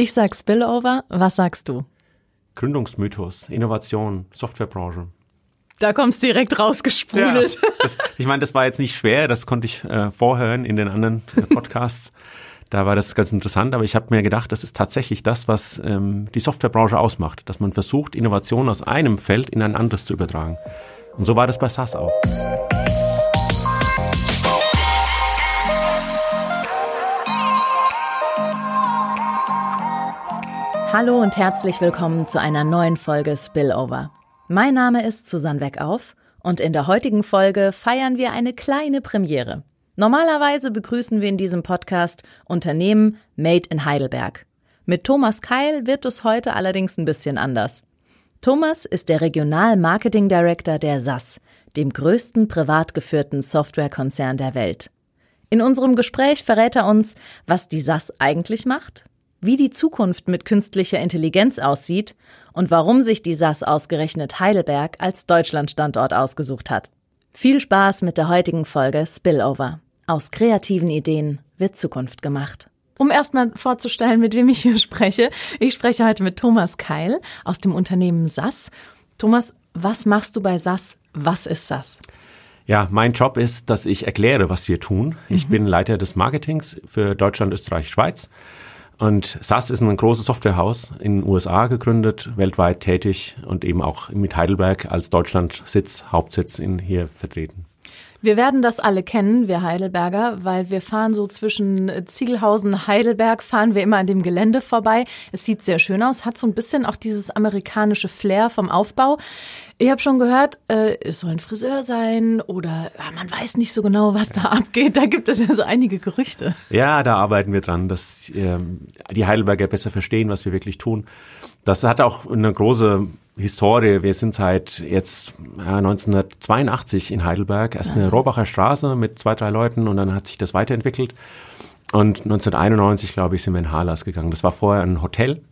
Ich sag Spillover, was sagst du? Gründungsmythos, Innovation, Softwarebranche. Da kommst direkt rausgesprudelt. Ja, das, ich meine, das war jetzt nicht schwer, das konnte ich äh, vorhören in den anderen äh, Podcasts. da war das ganz interessant, aber ich habe mir gedacht, das ist tatsächlich das, was ähm, die Softwarebranche ausmacht, dass man versucht, Innovationen aus einem Feld in ein anderes zu übertragen. Und so war das bei SAS auch. Hallo und herzlich willkommen zu einer neuen Folge Spillover. Mein Name ist Susanne Weckauf und in der heutigen Folge feiern wir eine kleine Premiere. Normalerweise begrüßen wir in diesem Podcast Unternehmen Made in Heidelberg. Mit Thomas Keil wird es heute allerdings ein bisschen anders. Thomas ist der Regional Marketing Director der SAS, dem größten privat geführten Softwarekonzern der Welt. In unserem Gespräch verrät er uns, was die SAS eigentlich macht, wie die Zukunft mit künstlicher Intelligenz aussieht und warum sich die SAS ausgerechnet Heidelberg als Deutschlandstandort ausgesucht hat. Viel Spaß mit der heutigen Folge Spillover. Aus kreativen Ideen wird Zukunft gemacht. Um erstmal vorzustellen, mit wem ich hier spreche. Ich spreche heute mit Thomas Keil aus dem Unternehmen SAS. Thomas, was machst du bei SAS? Was ist SAS? Ja, mein Job ist, dass ich erkläre, was wir tun. Ich mhm. bin Leiter des Marketings für Deutschland, Österreich, Schweiz und SAS ist ein großes Softwarehaus in den USA gegründet, weltweit tätig und eben auch mit Heidelberg als Deutschlandsitz, Hauptsitz in hier vertreten. Wir werden das alle kennen, wir Heidelberger, weil wir fahren so zwischen Ziegelhausen, Heidelberg, fahren wir immer an dem Gelände vorbei. Es sieht sehr schön aus, hat so ein bisschen auch dieses amerikanische Flair vom Aufbau. Ich habe schon gehört, äh, es soll ein Friseur sein oder ja, man weiß nicht so genau, was da abgeht. Da gibt es ja so einige Gerüchte. Ja, da arbeiten wir dran, dass ähm, die Heidelberger besser verstehen, was wir wirklich tun. Das hat auch eine große Historie. Wir sind seit jetzt ja, 1982 in Heidelberg. Erst eine Rohbacher Straße mit zwei, drei Leuten und dann hat sich das weiterentwickelt. Und 1991, glaube ich, sind wir in Harlas gegangen. Das war vorher ein Hotel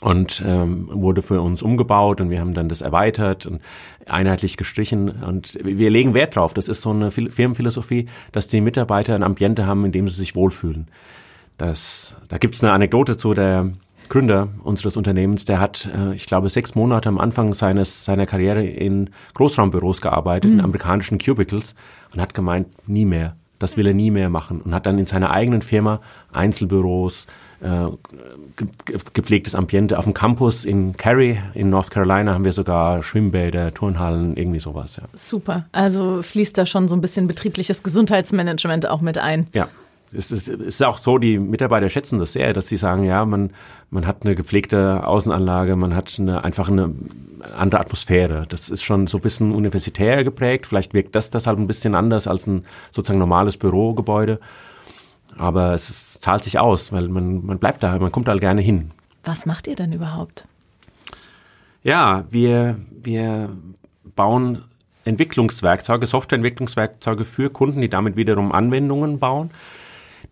und ähm, wurde für uns umgebaut und wir haben dann das erweitert und einheitlich gestrichen und wir legen Wert drauf. Das ist so eine Firmenphilosophie, dass die Mitarbeiter ein Ambiente haben, in dem sie sich wohlfühlen. Das, da gibt's eine Anekdote zu der Gründer unseres Unternehmens, der hat, äh, ich glaube, sechs Monate am Anfang seines seiner Karriere in Großraumbüros gearbeitet, mhm. in amerikanischen Cubicles und hat gemeint, nie mehr. Das will er nie mehr machen und hat dann in seiner eigenen Firma Einzelbüros, äh, gepflegtes Ambiente. Auf dem Campus in Cary in North Carolina haben wir sogar Schwimmbäder, Turnhallen, irgendwie sowas. Ja. Super. Also fließt da schon so ein bisschen betriebliches Gesundheitsmanagement auch mit ein. Ja. Es ist, es ist auch so, die Mitarbeiter schätzen das sehr, dass sie sagen, ja, man, man hat eine gepflegte Außenanlage, man hat eine, einfach eine andere Atmosphäre. Das ist schon so ein bisschen universitär geprägt. Vielleicht wirkt das deshalb ein bisschen anders als ein sozusagen normales Bürogebäude. Aber es ist, zahlt sich aus, weil man, man bleibt da, man kommt da gerne hin. Was macht ihr denn überhaupt? Ja, wir, wir bauen Entwicklungswerkzeuge, Softwareentwicklungswerkzeuge für Kunden, die damit wiederum Anwendungen bauen,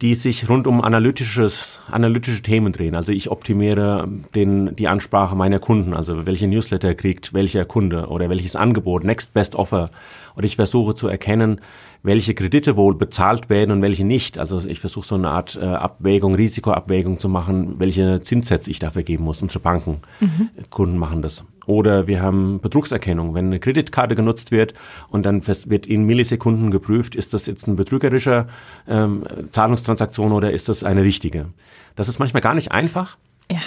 die sich rund um analytisches, analytische Themen drehen. Also ich optimiere den, die Ansprache meiner Kunden, also welche Newsletter kriegt welcher Kunde oder welches Angebot, Next Best Offer. Oder ich versuche zu erkennen, welche Kredite wohl bezahlt werden und welche nicht. Also ich versuche so eine Art äh, Abwägung, Risikoabwägung zu machen, welche Zinssätze ich dafür geben muss. Unsere Banken, mhm. Kunden machen das. Oder wir haben Betrugserkennung. Wenn eine Kreditkarte genutzt wird und dann wird in Millisekunden geprüft, ist das jetzt ein betrügerischer ähm, Zahlungstransaktion oder ist das eine richtige? Das ist manchmal gar nicht einfach. Ja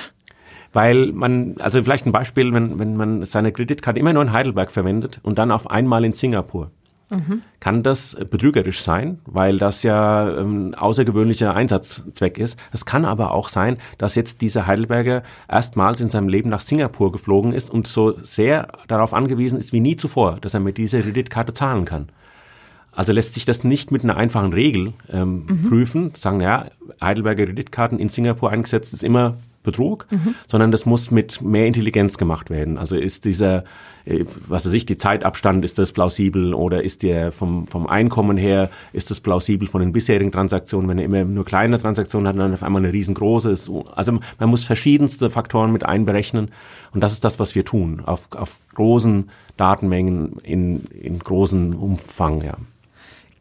weil man, also vielleicht ein Beispiel, wenn, wenn man seine Kreditkarte immer nur in Heidelberg verwendet und dann auf einmal in Singapur mhm. kann das betrügerisch sein, weil das ja ein ähm, außergewöhnlicher Einsatzzweck ist. Es kann aber auch sein, dass jetzt dieser Heidelberger erstmals in seinem Leben nach Singapur geflogen ist und so sehr darauf angewiesen ist wie nie zuvor, dass er mit dieser Kreditkarte zahlen kann. Also lässt sich das nicht mit einer einfachen Regel ähm, mhm. prüfen, sagen, ja, Heidelberger Kreditkarten in Singapur eingesetzt ist immer Betrug, mhm. sondern das muss mit mehr Intelligenz gemacht werden. Also ist dieser, äh, was weiß ich, die Zeitabstand, ist das plausibel oder ist der vom, vom Einkommen her, ist das plausibel von den bisherigen Transaktionen, wenn er immer nur kleine Transaktionen hat, dann auf einmal eine riesengroße. Ist, also man muss verschiedenste Faktoren mit einberechnen und das ist das, was wir tun, auf, auf großen Datenmengen in, in großen Umfang, ja.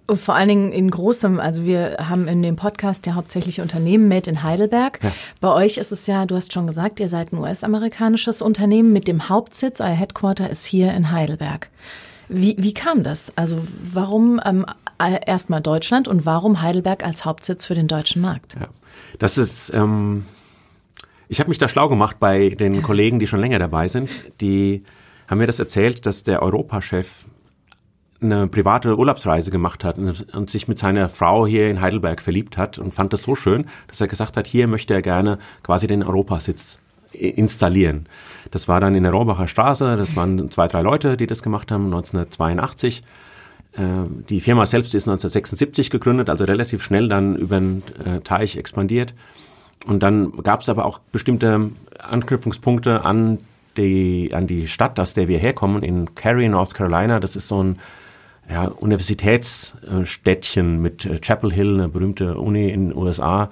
Vor allen Dingen in großem, also wir haben in dem Podcast ja hauptsächlich Unternehmen made in Heidelberg. Ja. Bei euch ist es ja, du hast schon gesagt, ihr seid ein US-amerikanisches Unternehmen mit dem Hauptsitz, euer Headquarter ist hier in Heidelberg. Wie, wie kam das? Also warum ähm, erstmal Deutschland und warum Heidelberg als Hauptsitz für den deutschen Markt? Ja, das ist, ähm, ich habe mich da schlau gemacht bei den Kollegen, die schon länger dabei sind. Die haben mir das erzählt, dass der Europachef eine private Urlaubsreise gemacht hat und, sich mit seiner Frau hier in Heidelberg verliebt hat und fand das so schön, dass er gesagt hat, hier möchte er gerne quasi den Europasitz installieren. Das war dann in der Rohbacher Straße, das waren zwei, drei Leute, die das gemacht haben, 1982. Äh, die Firma selbst ist 1976 gegründet, also relativ schnell dann über den äh, Teich expandiert. Und dann gab es aber auch bestimmte Anknüpfungspunkte an die, an die Stadt, aus der wir herkommen, in Cary, North Carolina. Das ist so ein ja, Universitätsstädtchen mit äh, Chapel Hill, eine berühmte Uni in den USA.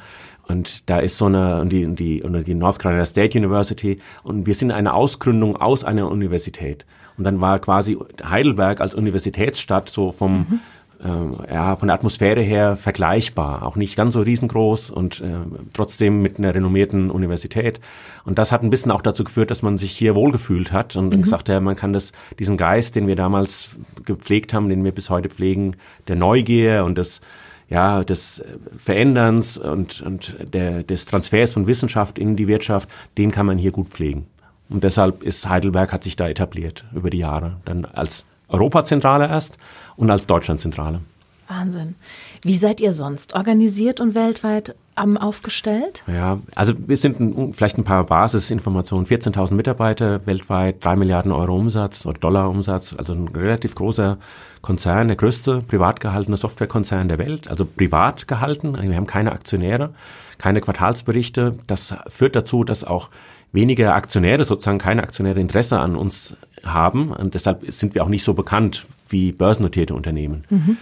Und da ist so eine, die, die, die North Carolina State University. Und wir sind eine Ausgründung aus einer Universität. Und dann war quasi Heidelberg als Universitätsstadt so vom, mhm äh, ja, von der Atmosphäre her vergleichbar, auch nicht ganz so riesengroß und äh, trotzdem mit einer renommierten Universität. Und das hat ein bisschen auch dazu geführt, dass man sich hier wohlgefühlt hat und mhm. gesagt, ja, man kann das, diesen Geist, den wir damals gepflegt haben, den wir bis heute pflegen, der Neugier und des ja, des Veränderns und, und der, des Transfers von Wissenschaft in die Wirtschaft, den kann man hier gut pflegen. Und deshalb ist Heidelberg hat sich da etabliert über die Jahre, dann als Europazentrale erst und als Deutschlandzentrale. Wahnsinn. Wie seid ihr sonst organisiert und weltweit am aufgestellt? Ja, also wir sind ein, vielleicht ein paar Basisinformationen. 14.000 Mitarbeiter weltweit, 3 Milliarden Euro Umsatz oder Dollar Umsatz, also ein relativ großer Konzern, der größte privat gehaltene Softwarekonzern der Welt, also privat gehalten. Wir haben keine Aktionäre, keine Quartalsberichte. Das führt dazu, dass auch weniger Aktionäre, sozusagen keine Aktionäre Interesse an uns haben. Und deshalb sind wir auch nicht so bekannt wie börsennotierte Unternehmen. Mhm.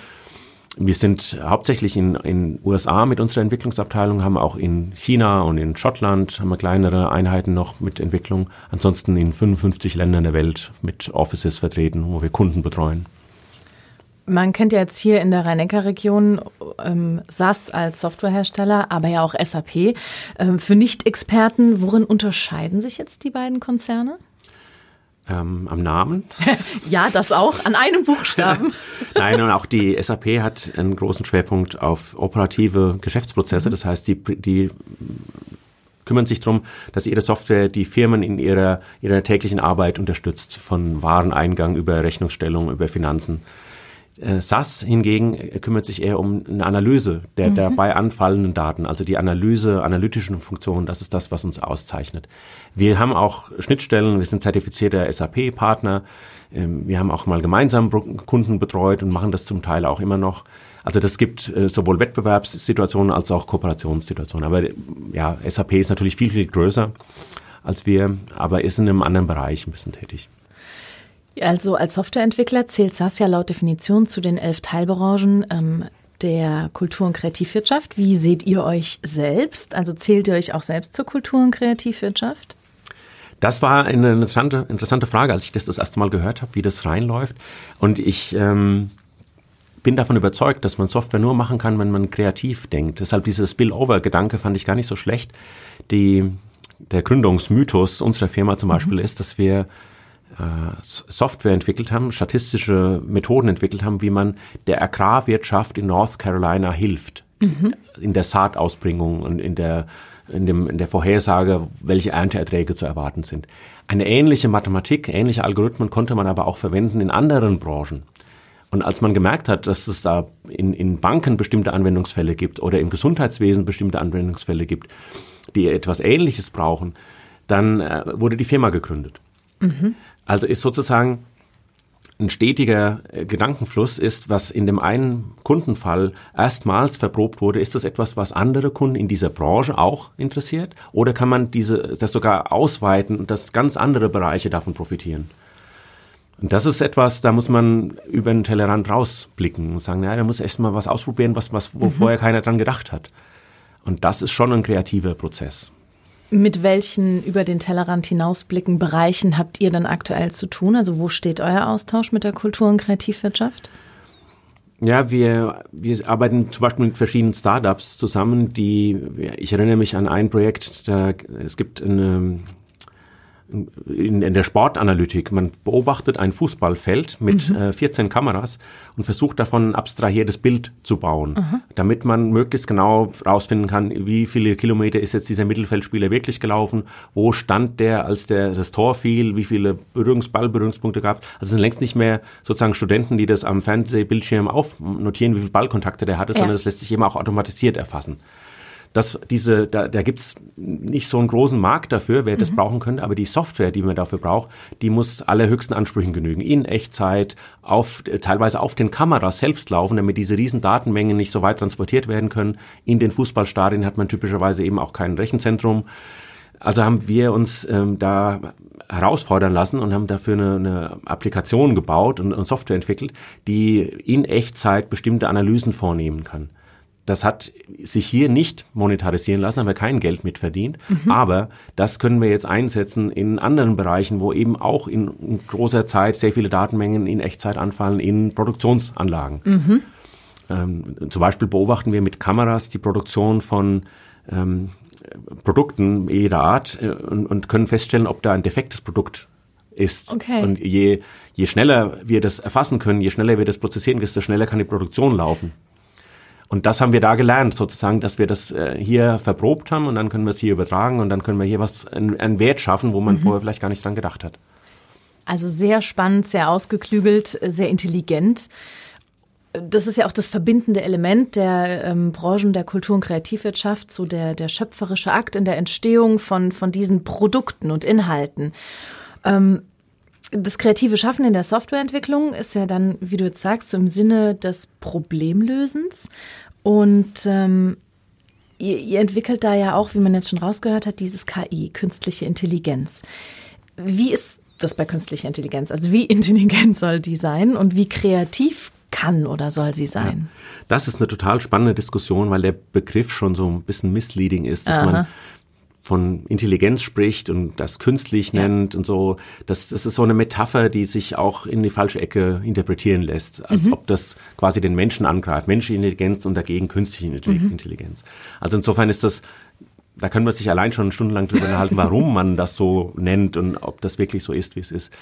Wir sind hauptsächlich in in USA mit unserer Entwicklungsabteilung, haben auch in China und in Schottland haben wir kleinere Einheiten noch mit Entwicklung. Ansonsten in 55 Ländern der Welt mit Offices vertreten, wo wir Kunden betreuen. Man kennt ja jetzt hier in der Rhein-Neckar-Region ähm, SAS als Softwarehersteller, aber ja auch SAP. Ähm, für Nicht-Experten, worin unterscheiden sich jetzt die beiden Konzerne? Ähm, am Namen. ja, das auch, an einem Buchstaben. Nein, und auch die SAP hat einen großen Schwerpunkt auf operative Geschäftsprozesse. Mhm. Das heißt, die, die kümmern sich darum, dass ihre Software die Firmen in ihrer, ihrer täglichen Arbeit unterstützt, von Wareneingang über Rechnungsstellung, über Finanzen. Äh, SAS hingegen kümmert sich eher um eine Analyse der mhm. dabei anfallenden Daten, also die Analyse, analytischen Funktionen, das ist das, was uns auszeichnet. Wir haben auch Schnittstellen, wir sind zertifizierter SAP-Partner, ähm, wir haben auch mal gemeinsam Kunden betreut und machen das zum Teil auch immer noch. Also das gibt äh, sowohl Wettbewerbssituationen als auch Kooperationssituationen. Aber ja, SAP ist natürlich viel, viel größer als wir, aber ist in einem anderen Bereich ein bisschen tätig. Also als Softwareentwickler zählt SAS ja laut Definition zu den elf Teilbranchen ähm, der Kultur- und Kreativwirtschaft. Wie seht ihr euch selbst? Also zählt ihr euch auch selbst zur Kultur- und Kreativwirtschaft? Das war eine interessante, interessante Frage, als ich das das erste Mal gehört habe, wie das reinläuft. Und ich ähm, bin davon überzeugt, dass man Software nur machen kann, wenn man kreativ denkt. Deshalb dieses Spillover-Gedanke fand ich gar nicht so schlecht. Die, der Gründungsmythos unserer Firma zum. Beispiel mhm. ist, dass wir Software entwickelt haben, statistische Methoden entwickelt haben, wie man der Agrarwirtschaft in North Carolina hilft. Mhm. In der Saatausbringung und in der, in, dem, in der Vorhersage, welche Ernteerträge zu erwarten sind. Eine ähnliche Mathematik, ähnliche Algorithmen konnte man aber auch verwenden in anderen Branchen. Und als man gemerkt hat, dass es da in, in Banken bestimmte Anwendungsfälle gibt oder im Gesundheitswesen bestimmte Anwendungsfälle gibt, die etwas Ähnliches brauchen, dann äh, wurde die Firma gegründet. Mhm. Also ist sozusagen ein stetiger äh, Gedankenfluss ist, was in dem einen Kundenfall erstmals verprobt wurde, ist das etwas, was andere Kunden in dieser Branche auch interessiert? Oder kann man diese, das sogar ausweiten und dass ganz andere Bereiche davon profitieren? Und das ist etwas, da muss man über den Tellerrand rausblicken und sagen, ja, da muss erst mal was ausprobieren, was, was, wo mhm. vorher keiner dran gedacht hat. Und das ist schon ein kreativer Prozess. Mit welchen über den Tellerrand hinausblicken Bereichen habt ihr dann aktuell zu tun? Also wo steht euer Austausch mit der Kultur- und Kreativwirtschaft? Ja, wir, wir arbeiten zum Beispiel mit verschiedenen Startups zusammen, die, ich erinnere mich an ein Projekt, da, es gibt eine, in, in der Sportanalytik. Man beobachtet ein Fußballfeld mit mhm. äh, 14 Kameras und versucht davon ein abstrahiertes Bild zu bauen, mhm. damit man möglichst genau herausfinden kann, wie viele Kilometer ist jetzt dieser Mittelfeldspieler wirklich gelaufen, wo stand der, als der das Tor fiel, wie viele Berührungsballberührungspunkte gab. Also es sind längst nicht mehr sozusagen Studenten, die das am Fernsehbildschirm aufnotieren, wie viele Ballkontakte der hatte, ja. sondern es lässt sich eben auch automatisiert erfassen dass diese, da, da gibt's nicht so einen großen Markt dafür, wer das mhm. brauchen könnte, aber die Software, die man dafür braucht, die muss allerhöchsten Ansprüchen genügen. In Echtzeit, auf, teilweise auf den Kameras selbst laufen, damit diese riesen Datenmengen nicht so weit transportiert werden können. In den Fußballstadien hat man typischerweise eben auch kein Rechenzentrum. Also haben wir uns ähm, da herausfordern lassen und haben dafür eine, eine Applikation gebaut und, und Software entwickelt, die in Echtzeit bestimmte Analysen vornehmen kann. Das hat sich hier nicht monetarisieren lassen, haben wir kein Geld mit verdient. Mhm. Aber das können wir jetzt einsetzen in anderen Bereichen, wo eben auch in, in großer Zeit sehr viele Datenmengen in Echtzeit anfallen, in Produktionsanlagen. Mhm. Ähm, zum Beispiel beobachten wir mit Kameras die Produktion von ähm, Produkten jeder Art äh, und, und können feststellen, ob da ein defektes Produkt ist. Okay. Und je, je schneller wir das erfassen können, je schneller wir das prozessieren, desto schneller kann die Produktion laufen. Und das haben wir da gelernt, sozusagen, dass wir das äh, hier verprobt haben und dann können wir es hier übertragen und dann können wir hier was, einen Wert schaffen, wo man mhm. vorher vielleicht gar nicht dran gedacht hat. Also sehr spannend, sehr ausgeklügelt, sehr intelligent. Das ist ja auch das verbindende Element der ähm, Branchen der Kultur- und Kreativwirtschaft, so der, der schöpferische Akt in der Entstehung von, von diesen Produkten und Inhalten. Ähm, das kreative Schaffen in der Softwareentwicklung ist ja dann, wie du jetzt sagst, so im Sinne des Problemlösens. Und ähm, ihr, ihr entwickelt da ja auch, wie man jetzt schon rausgehört hat, dieses KI, künstliche Intelligenz. Wie ist das bei künstlicher Intelligenz? Also wie intelligent soll die sein und wie kreativ kann oder soll sie sein? Ja, das ist eine total spannende Diskussion, weil der Begriff schon so ein bisschen misleading ist, dass Aha. man von Intelligenz spricht und das künstlich ja. nennt und so. Das, das ist so eine Metapher, die sich auch in die falsche Ecke interpretieren lässt, als mhm. ob das quasi den Menschen angreift. Menschliche Intelligenz und dagegen künstliche mhm. Intelligenz. Also insofern ist das, da können wir sich allein schon stundenlang drüber unterhalten, warum man das so nennt und ob das wirklich so ist, wie es ist.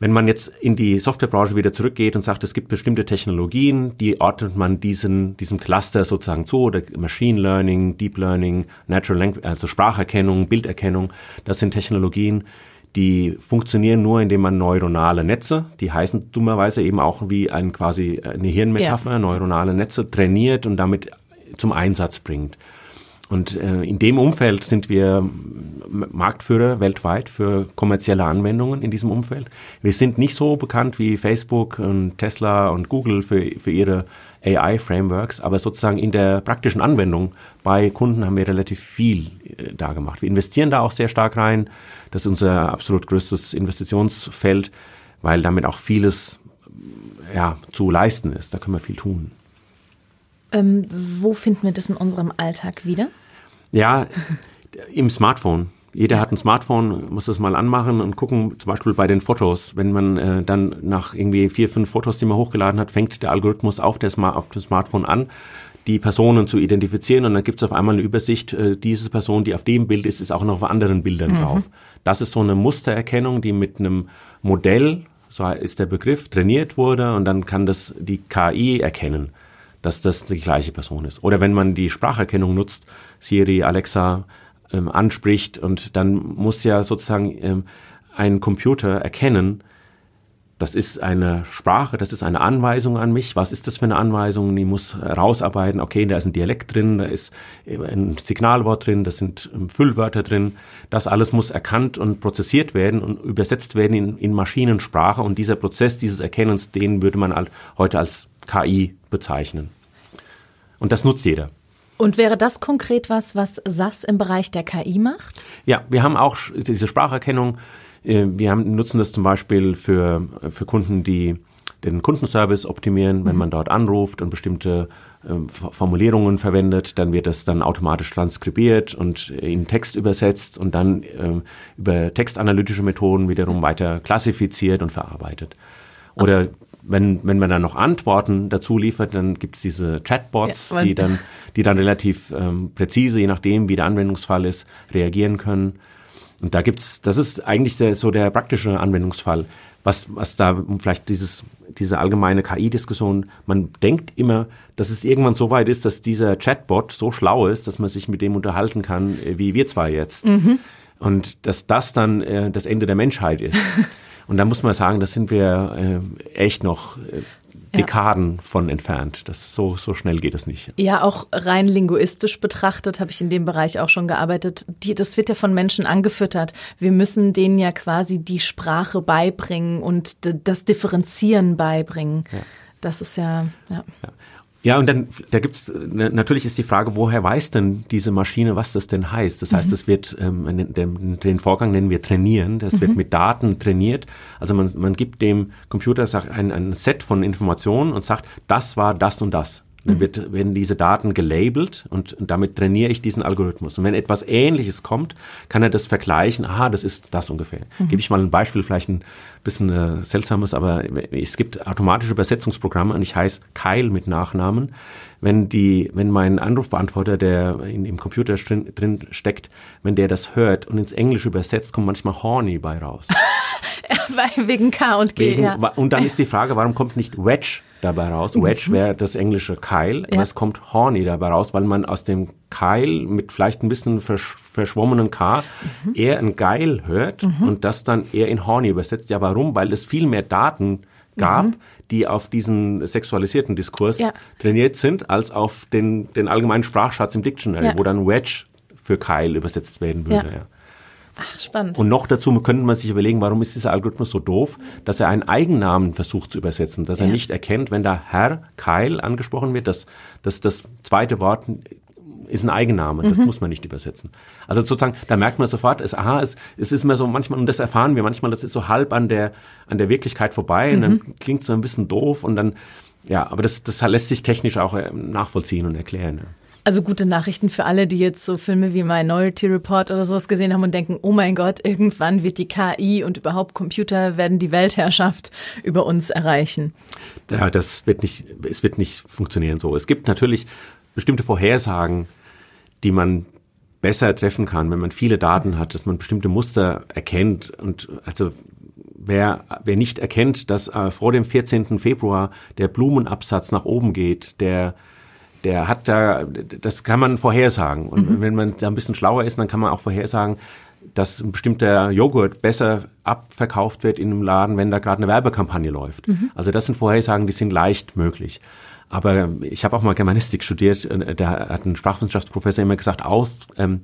Wenn man jetzt in die Softwarebranche wieder zurückgeht und sagt, es gibt bestimmte Technologien, die ordnet man diesen, diesem Cluster sozusagen zu, oder Machine Learning, Deep Learning, Natural Language, also Spracherkennung, Bilderkennung, das sind Technologien, die funktionieren nur, indem man neuronale Netze, die heißen dummerweise eben auch wie ein quasi eine Hirnmetapher, ja. neuronale Netze trainiert und damit zum Einsatz bringt. Und äh, in dem Umfeld sind wir Marktführer weltweit für kommerzielle Anwendungen in diesem Umfeld. Wir sind nicht so bekannt wie Facebook und Tesla und Google für, für ihre AI-Frameworks, aber sozusagen in der praktischen Anwendung bei Kunden haben wir relativ viel äh, da gemacht. Wir investieren da auch sehr stark rein. Das ist unser absolut größtes Investitionsfeld, weil damit auch vieles ja, zu leisten ist. Da können wir viel tun. Ähm, wo finden wir das in unserem Alltag wieder? Ja, im Smartphone. Jeder hat ein Smartphone, muss das mal anmachen und gucken, zum Beispiel bei den Fotos. Wenn man äh, dann nach irgendwie vier, fünf Fotos, die man hochgeladen hat, fängt der Algorithmus auf, der Smart auf dem Smartphone an, die Personen zu identifizieren und dann gibt es auf einmal eine Übersicht, äh, diese Person, die auf dem Bild ist, ist auch noch auf anderen Bildern mhm. drauf. Das ist so eine Mustererkennung, die mit einem Modell, so ist der Begriff, trainiert wurde und dann kann das die KI erkennen dass das die gleiche Person ist. Oder wenn man die Spracherkennung nutzt, Siri, Alexa ähm, anspricht und dann muss ja sozusagen ähm, ein Computer erkennen, das ist eine Sprache, das ist eine Anweisung an mich. Was ist das für eine Anweisung? Ich muss rausarbeiten, okay, da ist ein Dialekt drin, da ist ein Signalwort drin, da sind ähm, Füllwörter drin. Das alles muss erkannt und prozessiert werden und übersetzt werden in, in Maschinensprache. Und dieser Prozess dieses Erkennens, den würde man heute als KI bezeichnen. Und das nutzt jeder. Und wäre das konkret was, was SAS im Bereich der KI macht? Ja, wir haben auch diese Spracherkennung. Äh, wir haben, nutzen das zum Beispiel für, für Kunden, die den Kundenservice optimieren. Wenn mhm. man dort anruft und bestimmte äh, Formulierungen verwendet, dann wird das dann automatisch transkribiert und in Text übersetzt und dann äh, über textanalytische Methoden wiederum weiter klassifiziert und verarbeitet. Oder wenn, wenn man dann noch Antworten dazu liefert, dann gibt's diese Chatbots, ja, die dann, die dann relativ ähm, präzise, je nachdem, wie der Anwendungsfall ist, reagieren können. Und da gibt's, das ist eigentlich der, so der praktische Anwendungsfall. Was, was da vielleicht dieses, diese allgemeine KI-Diskussion, man denkt immer, dass es irgendwann so weit ist, dass dieser Chatbot so schlau ist, dass man sich mit dem unterhalten kann, äh, wie wir zwei jetzt. Mhm. Und dass das dann äh, das Ende der Menschheit ist. Und da muss man sagen, da sind wir äh, echt noch äh, Dekaden ja. von entfernt. Das so so schnell geht das nicht. Ja, auch rein linguistisch betrachtet habe ich in dem Bereich auch schon gearbeitet. Die, das wird ja von Menschen angefüttert. Wir müssen denen ja quasi die Sprache beibringen und das Differenzieren beibringen. Ja. Das ist ja, ja. ja. Ja, und dann, da gibt's natürlich ist die Frage, woher weiß denn diese Maschine, was das denn heißt? Das heißt, mhm. es wird, ähm, den, den Vorgang nennen wir trainieren, das mhm. wird mit Daten trainiert. Also man, man gibt dem Computer ein, ein Set von Informationen und sagt, das war das und das. Dann wird, werden diese Daten gelabelt und, und damit trainiere ich diesen Algorithmus. Und wenn etwas Ähnliches kommt, kann er das vergleichen. Aha, das ist das ungefähr. Mhm. Gebe ich mal ein Beispiel, vielleicht ein bisschen äh, seltsames, aber es gibt automatische Übersetzungsprogramme und ich heiße Kyle mit Nachnamen. Wenn die, wenn mein Anrufbeantworter, der in, im Computer drin, drin steckt, wenn der das hört und ins Englische übersetzt, kommt manchmal Horny bei raus. Wegen K und G. Wegen, ja. Und dann ist die Frage, warum kommt nicht Wedge dabei raus? Mhm. Wedge wäre das englische Keil, ja. es kommt Horny dabei raus, weil man aus dem Keil mit vielleicht ein bisschen versch verschwommenen K mhm. eher ein Geil hört mhm. und das dann eher in Horny übersetzt. Ja, warum? Weil es viel mehr Daten gab, mhm. die auf diesen sexualisierten Diskurs ja. trainiert sind, als auf den, den allgemeinen Sprachschatz im Dictionary, ja. wo dann Wedge für Keil übersetzt werden würde. Ja. Ach, spannend. Und noch dazu könnte man sich überlegen, warum ist dieser Algorithmus so doof, dass er einen Eigennamen versucht zu übersetzen, dass ja. er nicht erkennt, wenn da Herr Keil angesprochen wird, dass, dass das zweite Wort ist ein Eigenname, das mhm. muss man nicht übersetzen. Also sozusagen, da merkt man sofort, es, aha, es, es ist immer so manchmal, und das erfahren wir manchmal, das ist so halb an der, an der Wirklichkeit vorbei mhm. und dann mhm. klingt es so ein bisschen doof und dann, ja, aber das, das lässt sich technisch auch äh, nachvollziehen und erklären. Ja. Also gute Nachrichten für alle, die jetzt so Filme wie Minority Report oder sowas gesehen haben und denken, oh mein Gott, irgendwann wird die KI und überhaupt Computer werden die Weltherrschaft über uns erreichen. Ja, das wird nicht, es wird nicht funktionieren so. Es gibt natürlich bestimmte Vorhersagen, die man besser treffen kann, wenn man viele Daten hat, dass man bestimmte Muster erkennt und also wer, wer nicht erkennt, dass äh, vor dem 14. Februar der Blumenabsatz nach oben geht, der der hat da, das kann man vorhersagen. Und mhm. wenn man da ein bisschen schlauer ist, dann kann man auch vorhersagen, dass ein bestimmter Joghurt besser abverkauft wird in einem Laden, wenn da gerade eine Werbekampagne läuft. Mhm. Also das sind Vorhersagen, die sind leicht möglich. Aber ich habe auch mal Germanistik studiert, da hat ein Sprachwissenschaftsprofessor immer gesagt, aus, ähm,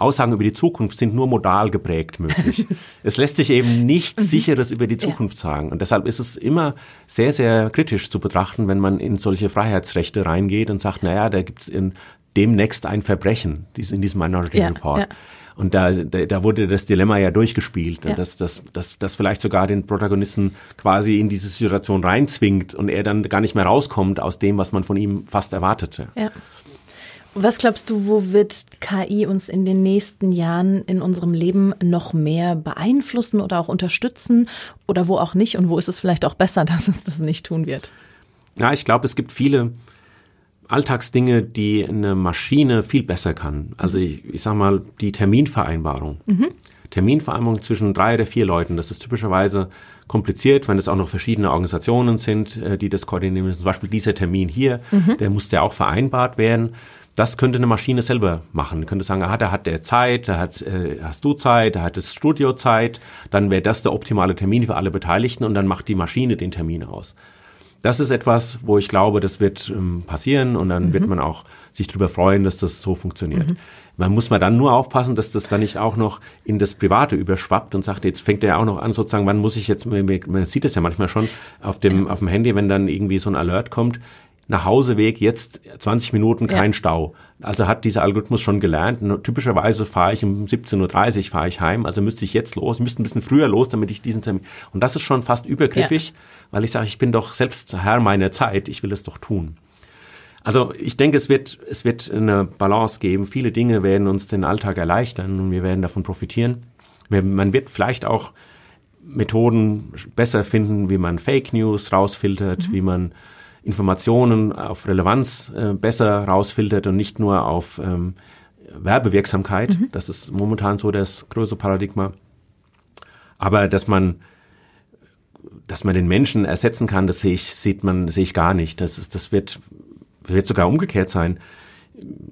Aussagen über die Zukunft sind nur modal geprägt möglich. es lässt sich eben nichts mhm. Sicheres über die Zukunft ja. sagen. Und deshalb ist es immer sehr, sehr kritisch zu betrachten, wenn man in solche Freiheitsrechte reingeht und sagt, naja, da gibt es demnächst ein Verbrechen in diesem Minority ja, Report. Ja. Und da, da, da wurde das Dilemma ja durchgespielt, ja. dass das dass, dass vielleicht sogar den Protagonisten quasi in diese Situation reinzwingt und er dann gar nicht mehr rauskommt aus dem, was man von ihm fast erwartete. Ja. Was glaubst du, wo wird KI uns in den nächsten Jahren in unserem Leben noch mehr beeinflussen oder auch unterstützen oder wo auch nicht und wo ist es vielleicht auch besser, dass es das nicht tun wird? Ja, ich glaube, es gibt viele Alltagsdinge, die eine Maschine viel besser kann. Also ich, ich sag mal, die Terminvereinbarung. Mhm. Terminvereinbarung zwischen drei oder vier Leuten, das ist typischerweise kompliziert, wenn es auch noch verschiedene Organisationen sind, äh, die das koordinieren müssen. Zum Beispiel dieser Termin hier, mhm. der muss ja auch vereinbart werden. Das könnte eine Maschine selber machen. Könnte sagen, ah, da hat der Zeit, da hat, äh, hast du Zeit, da hat das Studio Zeit, dann wäre das der optimale Termin für alle Beteiligten und dann macht die Maschine den Termin aus. Das ist etwas, wo ich glaube, das wird ähm, passieren und dann mhm. wird man auch sich darüber freuen, dass das so funktioniert. Mhm. Man muss man dann nur aufpassen, dass das dann nicht auch noch in das Private überschwappt und sagt, jetzt fängt er ja auch noch an, sozusagen, wann muss ich jetzt, man sieht das ja manchmal schon auf dem, auf dem Handy, wenn dann irgendwie so ein Alert kommt, nach Hauseweg jetzt 20 Minuten kein ja. Stau. Also hat dieser Algorithmus schon gelernt. Typischerweise fahre ich um 17.30 Uhr fahre ich heim, also müsste ich jetzt los, müsste ein bisschen früher los, damit ich diesen Termin. Und das ist schon fast übergriffig, ja. weil ich sage, ich bin doch selbst Herr meiner Zeit, ich will es doch tun. Also ich denke, es wird, es wird eine Balance geben. Viele Dinge werden uns den Alltag erleichtern und wir werden davon profitieren. Man wird vielleicht auch Methoden besser finden, wie man Fake News rausfiltert, mhm. wie man Informationen auf Relevanz äh, besser rausfiltert und nicht nur auf ähm, Werbewirksamkeit. Mhm. Das ist momentan so das größere Paradigma. Aber dass man dass man den Menschen ersetzen kann, das sehe ich, sieht man, sehe ich gar nicht. Das ist, das wird, wird sogar umgekehrt sein.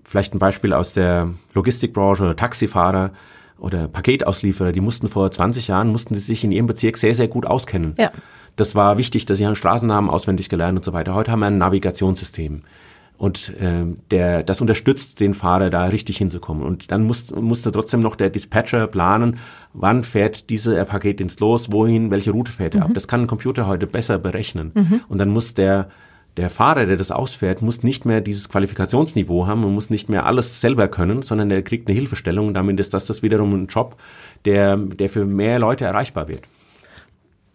Vielleicht ein Beispiel aus der Logistikbranche oder Taxifahrer oder Paketauslieferer, die mussten vor 20 Jahren, mussten die sich in ihrem Bezirk sehr, sehr gut auskennen. Ja. Das war wichtig, dass sie haben Straßennamen auswendig gelernt und so weiter. Heute haben wir ein Navigationssystem. Und äh, der, das unterstützt den Fahrer, da richtig hinzukommen. Und dann muss, musste trotzdem noch der Dispatcher planen, wann fährt diese Paketdienst los, wohin, welche Route fährt er mhm. ab. Das kann ein Computer heute besser berechnen. Mhm. Und dann muss der, der Fahrer, der das ausfährt, muss nicht mehr dieses Qualifikationsniveau haben und muss nicht mehr alles selber können, sondern er kriegt eine Hilfestellung. Damit ist das, das wiederum ein Job, der, der für mehr Leute erreichbar wird.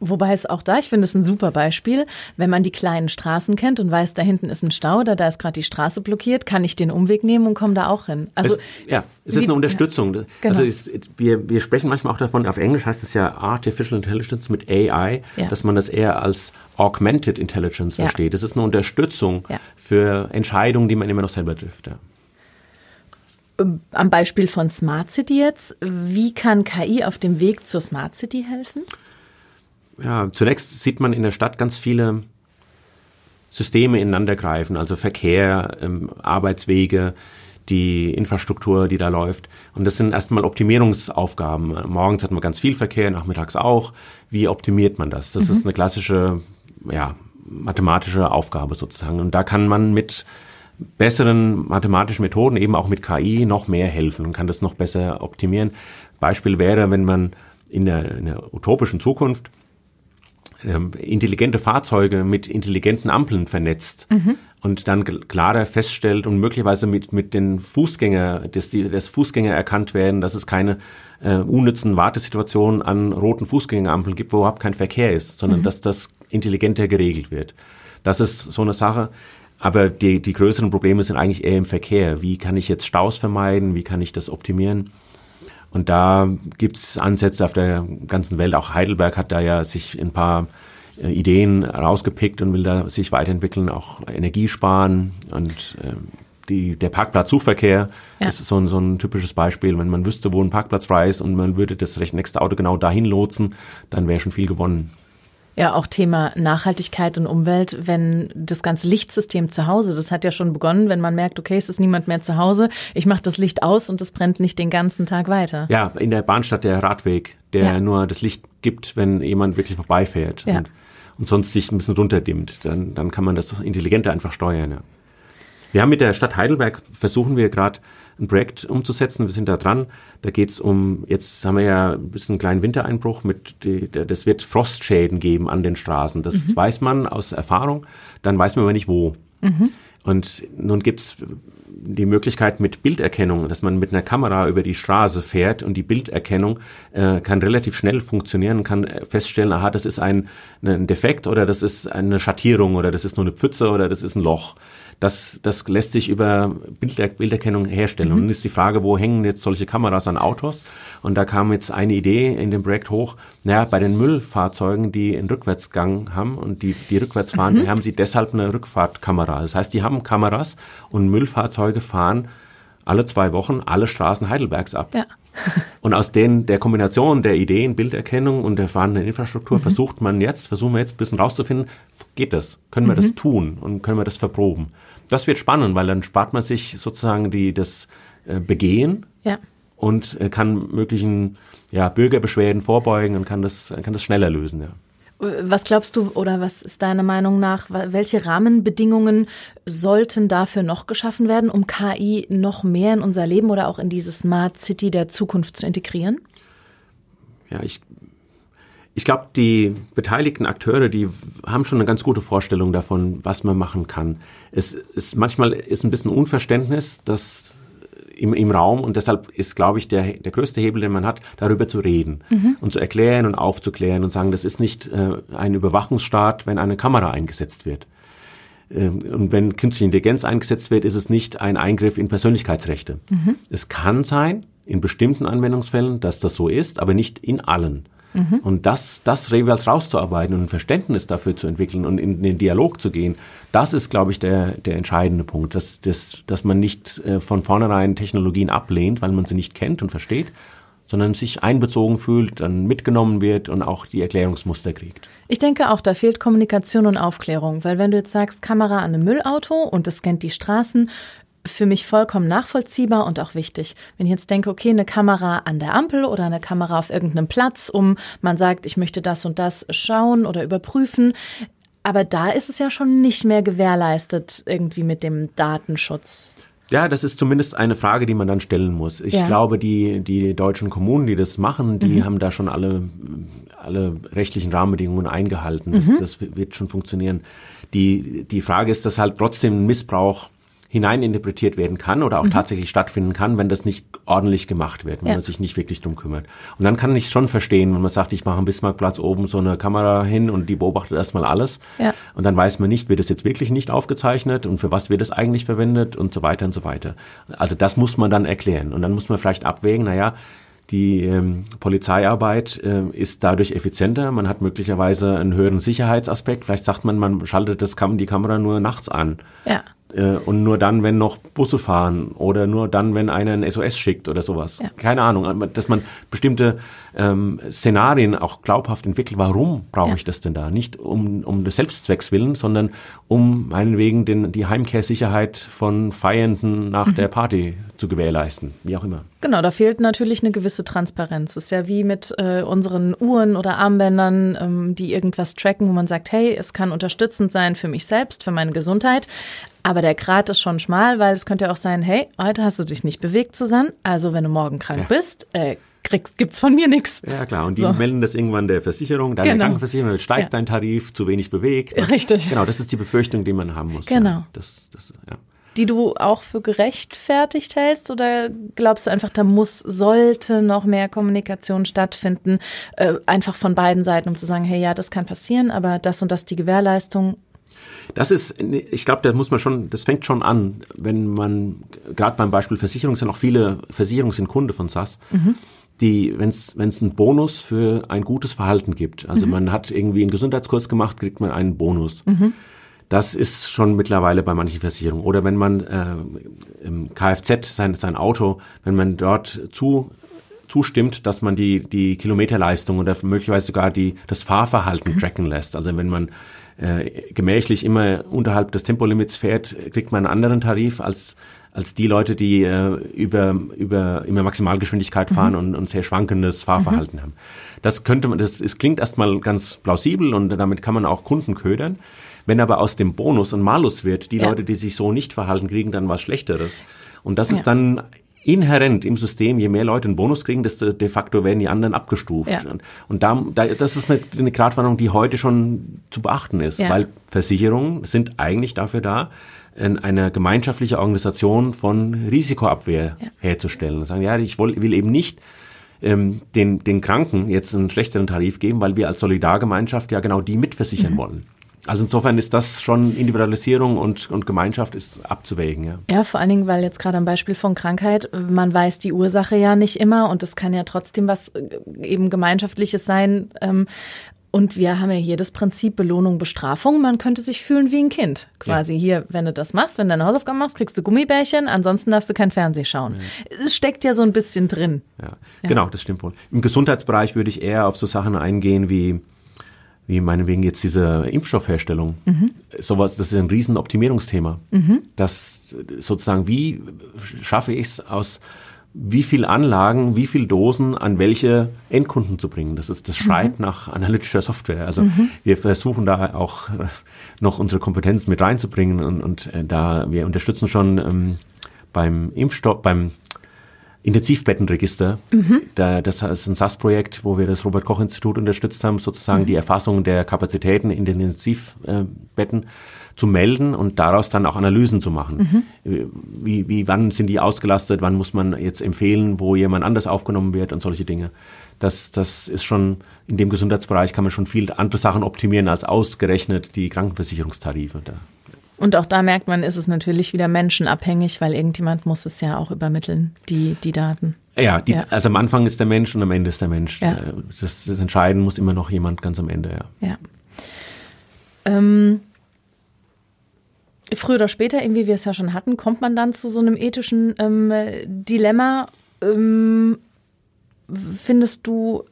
Wobei es auch da, ich finde es ein super Beispiel, wenn man die kleinen Straßen kennt und weiß, da hinten ist ein Stau oder da ist gerade die Straße blockiert, kann ich den Umweg nehmen und komme da auch hin. Also es, ja, es ist eine Unterstützung. Ja, genau. Also es, wir, wir sprechen manchmal auch davon, auf Englisch heißt es ja Artificial Intelligence mit AI, ja. dass man das eher als Augmented Intelligence ja. versteht. Das ist eine Unterstützung für Entscheidungen, die man immer noch selber trifft. Ähm, am Beispiel von Smart City jetzt, wie kann KI auf dem Weg zur Smart City helfen? Ja, zunächst sieht man in der Stadt ganz viele Systeme ineinandergreifen, also Verkehr, ähm, Arbeitswege, die Infrastruktur, die da läuft. Und das sind erstmal Optimierungsaufgaben. Morgens hat man ganz viel Verkehr, nachmittags auch. Wie optimiert man das? Das mhm. ist eine klassische, ja, mathematische Aufgabe sozusagen. Und da kann man mit besseren mathematischen Methoden, eben auch mit KI, noch mehr helfen und kann das noch besser optimieren. Beispiel wäre, wenn man in der, in der utopischen Zukunft intelligente Fahrzeuge mit intelligenten Ampeln vernetzt mhm. und dann klarer feststellt und möglicherweise mit, mit den Fußgänger, dass die, dass Fußgänger erkannt werden, dass es keine äh, unnützen Wartesituationen an roten Fußgängerampeln gibt, wo überhaupt kein Verkehr ist, sondern mhm. dass das intelligenter geregelt wird. Das ist so eine Sache. Aber die, die größeren Probleme sind eigentlich eher im Verkehr. Wie kann ich jetzt Staus vermeiden? Wie kann ich das optimieren? Und da gibt's Ansätze auf der ganzen Welt. Auch Heidelberg hat da ja sich ein paar äh, Ideen rausgepickt und will da sich weiterentwickeln, auch Energie sparen und äh, die, der Parkplatzsuchverkehr ja. ist so ein, so ein typisches Beispiel. Wenn man wüsste, wo ein Parkplatz frei ist und man würde das nächste Auto genau dahin lotsen, dann wäre schon viel gewonnen. Ja, auch Thema Nachhaltigkeit und Umwelt, wenn das ganze Lichtsystem zu Hause, das hat ja schon begonnen, wenn man merkt, okay, es ist niemand mehr zu Hause, ich mache das Licht aus und es brennt nicht den ganzen Tag weiter. Ja, in der Bahnstadt der Radweg, der ja. nur das Licht gibt, wenn jemand wirklich vorbeifährt ja. und, und sonst sich ein bisschen runterdimmt, dann, dann kann man das intelligenter einfach steuern. Ja. Wir haben mit der Stadt Heidelberg, versuchen wir gerade ein Projekt umzusetzen. Wir sind da dran. Da geht's um, jetzt haben wir ja ein bisschen einen kleinen Wintereinbruch mit, die, das wird Frostschäden geben an den Straßen. Das mhm. weiß man aus Erfahrung, dann weiß man aber nicht wo. Mhm. Und nun gibt's die Möglichkeit mit Bilderkennung, dass man mit einer Kamera über die Straße fährt und die Bilderkennung äh, kann relativ schnell funktionieren, kann feststellen, aha, das ist ein, ein Defekt oder das ist eine Schattierung oder das ist nur eine Pfütze oder das ist ein Loch. Das, das lässt sich über Bilder, Bilderkennung herstellen. Mhm. Und dann ist die Frage, wo hängen jetzt solche Kameras an Autos? Und da kam jetzt eine Idee in dem Projekt hoch, naja, bei den Müllfahrzeugen, die einen Rückwärtsgang haben und die, die rückwärts fahren, mhm. haben sie deshalb eine Rückfahrtkamera. Das heißt, die haben Kameras und Müllfahrzeuge fahren alle zwei Wochen alle Straßen Heidelbergs ab. Ja. und aus den, der Kombination der Ideen, Bilderkennung und der vorhandenen Infrastruktur mhm. versucht man jetzt, versuchen wir jetzt ein bisschen rauszufinden, geht das? Können wir mhm. das tun und können wir das verproben? Das wird spannend, weil dann spart man sich sozusagen die, das äh, Begehen ja. und äh, kann möglichen ja, Bürgerbeschwerden vorbeugen und kann das, kann das schneller lösen. Ja. Was glaubst du oder was ist deiner Meinung nach, welche Rahmenbedingungen sollten dafür noch geschaffen werden, um KI noch mehr in unser Leben oder auch in diese Smart City der Zukunft zu integrieren? Ja, ich ich glaube, die beteiligten Akteure, die haben schon eine ganz gute Vorstellung davon, was man machen kann. Es ist manchmal ist ein bisschen Unverständnis, dass im, im Raum und deshalb ist, glaube ich, der, der größte Hebel, den man hat, darüber zu reden mhm. und zu erklären und aufzuklären und sagen, das ist nicht äh, ein Überwachungsstaat, wenn eine Kamera eingesetzt wird. Ähm, und wenn künstliche Intelligenz eingesetzt wird, ist es nicht ein Eingriff in Persönlichkeitsrechte. Mhm. Es kann sein, in bestimmten Anwendungsfällen, dass das so ist, aber nicht in allen. Mhm. Und das, das jeweils rauszuarbeiten und ein Verständnis dafür zu entwickeln und in den Dialog zu gehen, das ist, glaube ich, der, der entscheidende Punkt, dass, dass, dass man nicht äh, von vornherein Technologien ablehnt, weil man sie nicht kennt und versteht, sondern sich einbezogen fühlt, dann mitgenommen wird und auch die Erklärungsmuster kriegt. Ich denke auch, da fehlt Kommunikation und Aufklärung, weil wenn du jetzt sagst, Kamera an einem Müllauto und es scannt die Straßen, für mich vollkommen nachvollziehbar und auch wichtig. Wenn ich jetzt denke, okay, eine Kamera an der Ampel oder eine Kamera auf irgendeinem Platz, um man sagt, ich möchte das und das schauen oder überprüfen, aber da ist es ja schon nicht mehr gewährleistet irgendwie mit dem Datenschutz. Ja, das ist zumindest eine Frage, die man dann stellen muss. Ich ja. glaube, die, die deutschen Kommunen, die das machen, die mhm. haben da schon alle, alle rechtlichen Rahmenbedingungen eingehalten. Das, mhm. das wird schon funktionieren. Die, die Frage ist, dass halt trotzdem Missbrauch hineininterpretiert werden kann oder auch mhm. tatsächlich stattfinden kann, wenn das nicht ordentlich gemacht wird, wenn ja. man sich nicht wirklich drum kümmert. Und dann kann ich schon verstehen, wenn man sagt, ich mache am Bismarckplatz oben so eine Kamera hin und die beobachtet erstmal alles. Ja. Und dann weiß man nicht, wird das jetzt wirklich nicht aufgezeichnet und für was wird es eigentlich verwendet und so weiter und so weiter. Also das muss man dann erklären. Und dann muss man vielleicht abwägen, naja, die ähm, Polizeiarbeit äh, ist dadurch effizienter. Man hat möglicherweise einen höheren Sicherheitsaspekt. Vielleicht sagt man, man schaltet das Kam die Kamera nur nachts an. Ja. Äh, und nur dann, wenn noch Busse fahren oder nur dann, wenn einer ein SOS schickt oder sowas. Ja. Keine Ahnung, dass man bestimmte ähm, Szenarien auch glaubhaft entwickelt. Warum brauche ja. ich das denn da? Nicht um, um des Selbstzwecks willen, sondern um meinetwegen den, die Heimkehrsicherheit von Feiernden nach mhm. der Party zu gewährleisten, wie auch immer. Genau, da fehlt natürlich eine gewisse Transparenz. Das ist ja wie mit äh, unseren Uhren oder Armbändern, ähm, die irgendwas tracken, wo man sagt, hey, es kann unterstützend sein für mich selbst, für meine Gesundheit. Aber der Grat ist schon schmal, weil es könnte ja auch sein, hey, heute hast du dich nicht bewegt, Susanne. Also wenn du morgen krank ja. bist, äh, kriegst, gibt's von mir nichts. Ja klar, und die so. melden das irgendwann der Versicherung, deine genau. Krankenversicherung, steigt ja. dein Tarif, zu wenig bewegt. Richtig. Genau, das ist die Befürchtung, die man haben muss. Genau. Ja. Das, das, ja. Die du auch für gerechtfertigt hältst oder glaubst du einfach, da muss, sollte noch mehr Kommunikation stattfinden, äh, einfach von beiden Seiten, um zu sagen, hey, ja, das kann passieren, aber das und das die Gewährleistung das ist, ich glaube, da muss man schon, das fängt schon an, wenn man, gerade beim Beispiel Versicherung sind auch viele Versicherungen sind Kunde von SAS. Mhm die, wenn es einen Bonus für ein gutes Verhalten gibt, also mhm. man hat irgendwie einen Gesundheitskurs gemacht, kriegt man einen Bonus. Mhm. Das ist schon mittlerweile bei manchen Versicherungen. Oder wenn man äh, im Kfz sein, sein Auto, wenn man dort zu zustimmt, dass man die, die Kilometerleistung oder möglicherweise sogar die, das Fahrverhalten tracken lässt. Also wenn man äh, gemächlich immer unterhalb des Tempolimits fährt, kriegt man einen anderen Tarif als als die Leute, die äh, über, über immer Maximalgeschwindigkeit mhm. fahren mhm. und, und sehr schwankendes Fahrverhalten mhm. haben. Das könnte man, das, es klingt erstmal ganz plausibel und damit kann man auch Kunden ködern. Wenn aber aus dem Bonus ein Malus wird, die ja. Leute, die sich so nicht verhalten, kriegen dann was Schlechteres. Und das ja. ist dann inhärent im System, je mehr Leute einen Bonus kriegen, desto de facto werden die anderen abgestuft. Ja. Und da, da, das ist eine, eine Gratwanderung, die heute schon zu beachten ist, ja. weil Versicherungen sind eigentlich dafür da, eine gemeinschaftliche Organisation von Risikoabwehr ja. herzustellen. Und sagen, ja, ich will, will eben nicht ähm, den, den Kranken jetzt einen schlechteren Tarif geben, weil wir als Solidargemeinschaft ja genau die mitversichern mhm. wollen. Also insofern ist das schon Individualisierung und, und Gemeinschaft ist abzuwägen. Ja. ja, vor allen Dingen, weil jetzt gerade am Beispiel von Krankheit, man weiß die Ursache ja nicht immer und es kann ja trotzdem was äh, eben Gemeinschaftliches sein. Ähm, und wir haben ja hier das Prinzip Belohnung, Bestrafung. Man könnte sich fühlen wie ein Kind. Quasi ja. hier, wenn du das machst, wenn du deine Hausaufgaben machst, kriegst du Gummibärchen, ansonsten darfst du kein Fernsehen schauen. Ja. Es steckt ja so ein bisschen drin. Ja. ja. genau, das stimmt wohl. Im Gesundheitsbereich würde ich eher auf so Sachen eingehen wie wie meinetwegen jetzt diese Impfstoffherstellung. Mhm. Sowas, das ist ein riesen Optimierungsthema. Mhm. Das sozusagen, wie schaffe ich es aus wie viel Anlagen, wie viel Dosen an welche Endkunden zu bringen. Das ist das mhm. schreit mhm. nach analytischer Software. Also mhm. wir versuchen da auch äh, noch unsere Kompetenz mit reinzubringen und, und äh, da wir unterstützen schon ähm, beim Impfstoff, beim Intensivbettenregister. Mhm. Da, das ist ein SAS-Projekt, wo wir das Robert-Koch-Institut unterstützt haben, sozusagen mhm. die Erfassung der Kapazitäten in den Intensivbetten zu melden und daraus dann auch Analysen zu machen. Mhm. Wie, wie, wann sind die ausgelastet, wann muss man jetzt empfehlen, wo jemand anders aufgenommen wird und solche Dinge. Das, das ist schon, in dem Gesundheitsbereich kann man schon viel andere Sachen optimieren als ausgerechnet die Krankenversicherungstarife. Da Und auch da merkt man, ist es natürlich wieder menschenabhängig, weil irgendjemand muss es ja auch übermitteln, die, die Daten. Ja, die, ja, also am Anfang ist der Mensch und am Ende ist der Mensch. Ja. Äh, das, das Entscheiden muss immer noch jemand ganz am Ende, ja. Ja. Ähm, früher oder später, irgendwie wir es ja schon hatten, kommt man dann zu so einem ethischen ähm, Dilemma. Ähm, findest du,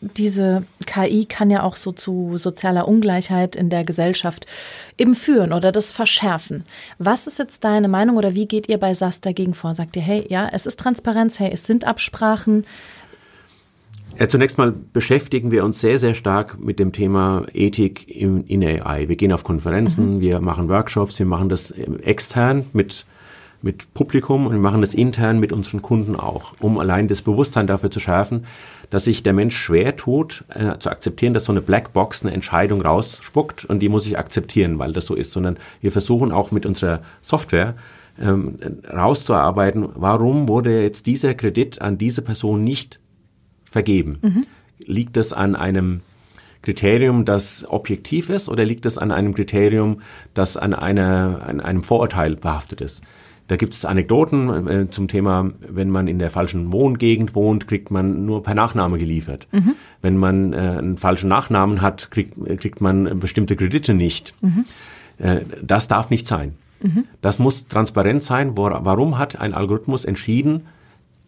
diese KI kann ja auch so zu sozialer Ungleichheit in der Gesellschaft eben führen oder das verschärfen. Was ist jetzt deine Meinung oder wie geht ihr bei SAS dagegen vor? Sagt ihr, hey, ja, es ist Transparenz, hey, es sind Absprachen? Ja, zunächst mal beschäftigen wir uns sehr, sehr stark mit dem Thema Ethik in, in AI. Wir gehen auf Konferenzen, mhm. wir machen Workshops, wir machen das extern mit mit Publikum und wir machen das intern mit unseren Kunden auch, um allein das Bewusstsein dafür zu schärfen, dass sich der Mensch schwer tut, äh, zu akzeptieren, dass so eine Blackbox eine Entscheidung rausspuckt und die muss ich akzeptieren, weil das so ist, sondern wir versuchen auch mit unserer Software ähm, rauszuarbeiten, warum wurde jetzt dieser Kredit an diese Person nicht vergeben? Mhm. Liegt das an einem Kriterium, das objektiv ist, oder liegt es an einem Kriterium, das an, einer, an einem Vorurteil behaftet ist? Da gibt es Anekdoten äh, zum Thema, wenn man in der falschen Wohngegend wohnt, kriegt man nur per Nachname geliefert. Mhm. Wenn man äh, einen falschen Nachnamen hat, kriegt, kriegt man bestimmte Kredite nicht. Mhm. Äh, das darf nicht sein. Mhm. Das muss transparent sein. Wo, warum hat ein Algorithmus entschieden,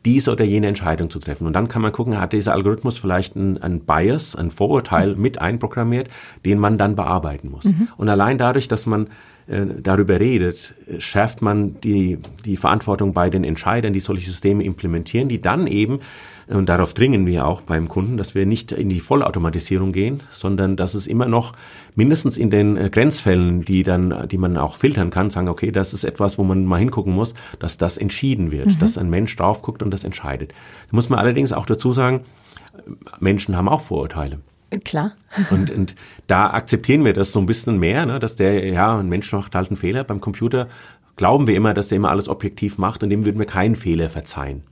diese oder jene Entscheidung zu treffen. Und dann kann man gucken, hat dieser Algorithmus vielleicht ein, Bias, ein Vorurteil mhm. mit einprogrammiert, den man dann bearbeiten muss. Mhm. Und allein dadurch, dass man äh, darüber redet, schärft man die, die Verantwortung bei den Entscheidern, die solche Systeme implementieren, die dann eben, und darauf dringen wir auch beim Kunden, dass wir nicht in die Vollautomatisierung gehen, sondern dass es immer noch mindestens in den äh, Grenzfällen, die dann, die man auch filtern kann, sagen, okay, das ist etwas, wo man mal hingucken muss, dass das entschieden wird, mhm. dass ein Mensch drauf guckt und das entscheidet. Da muss man allerdings auch dazu sagen, Menschen haben auch Vorurteile. Klar. Und, und da akzeptieren wir das so ein bisschen mehr, ne, dass der, ja, ein Mensch macht halt einen Fehler. Beim Computer glauben wir immer, dass der immer alles objektiv macht und dem würden wir keinen Fehler verzeihen.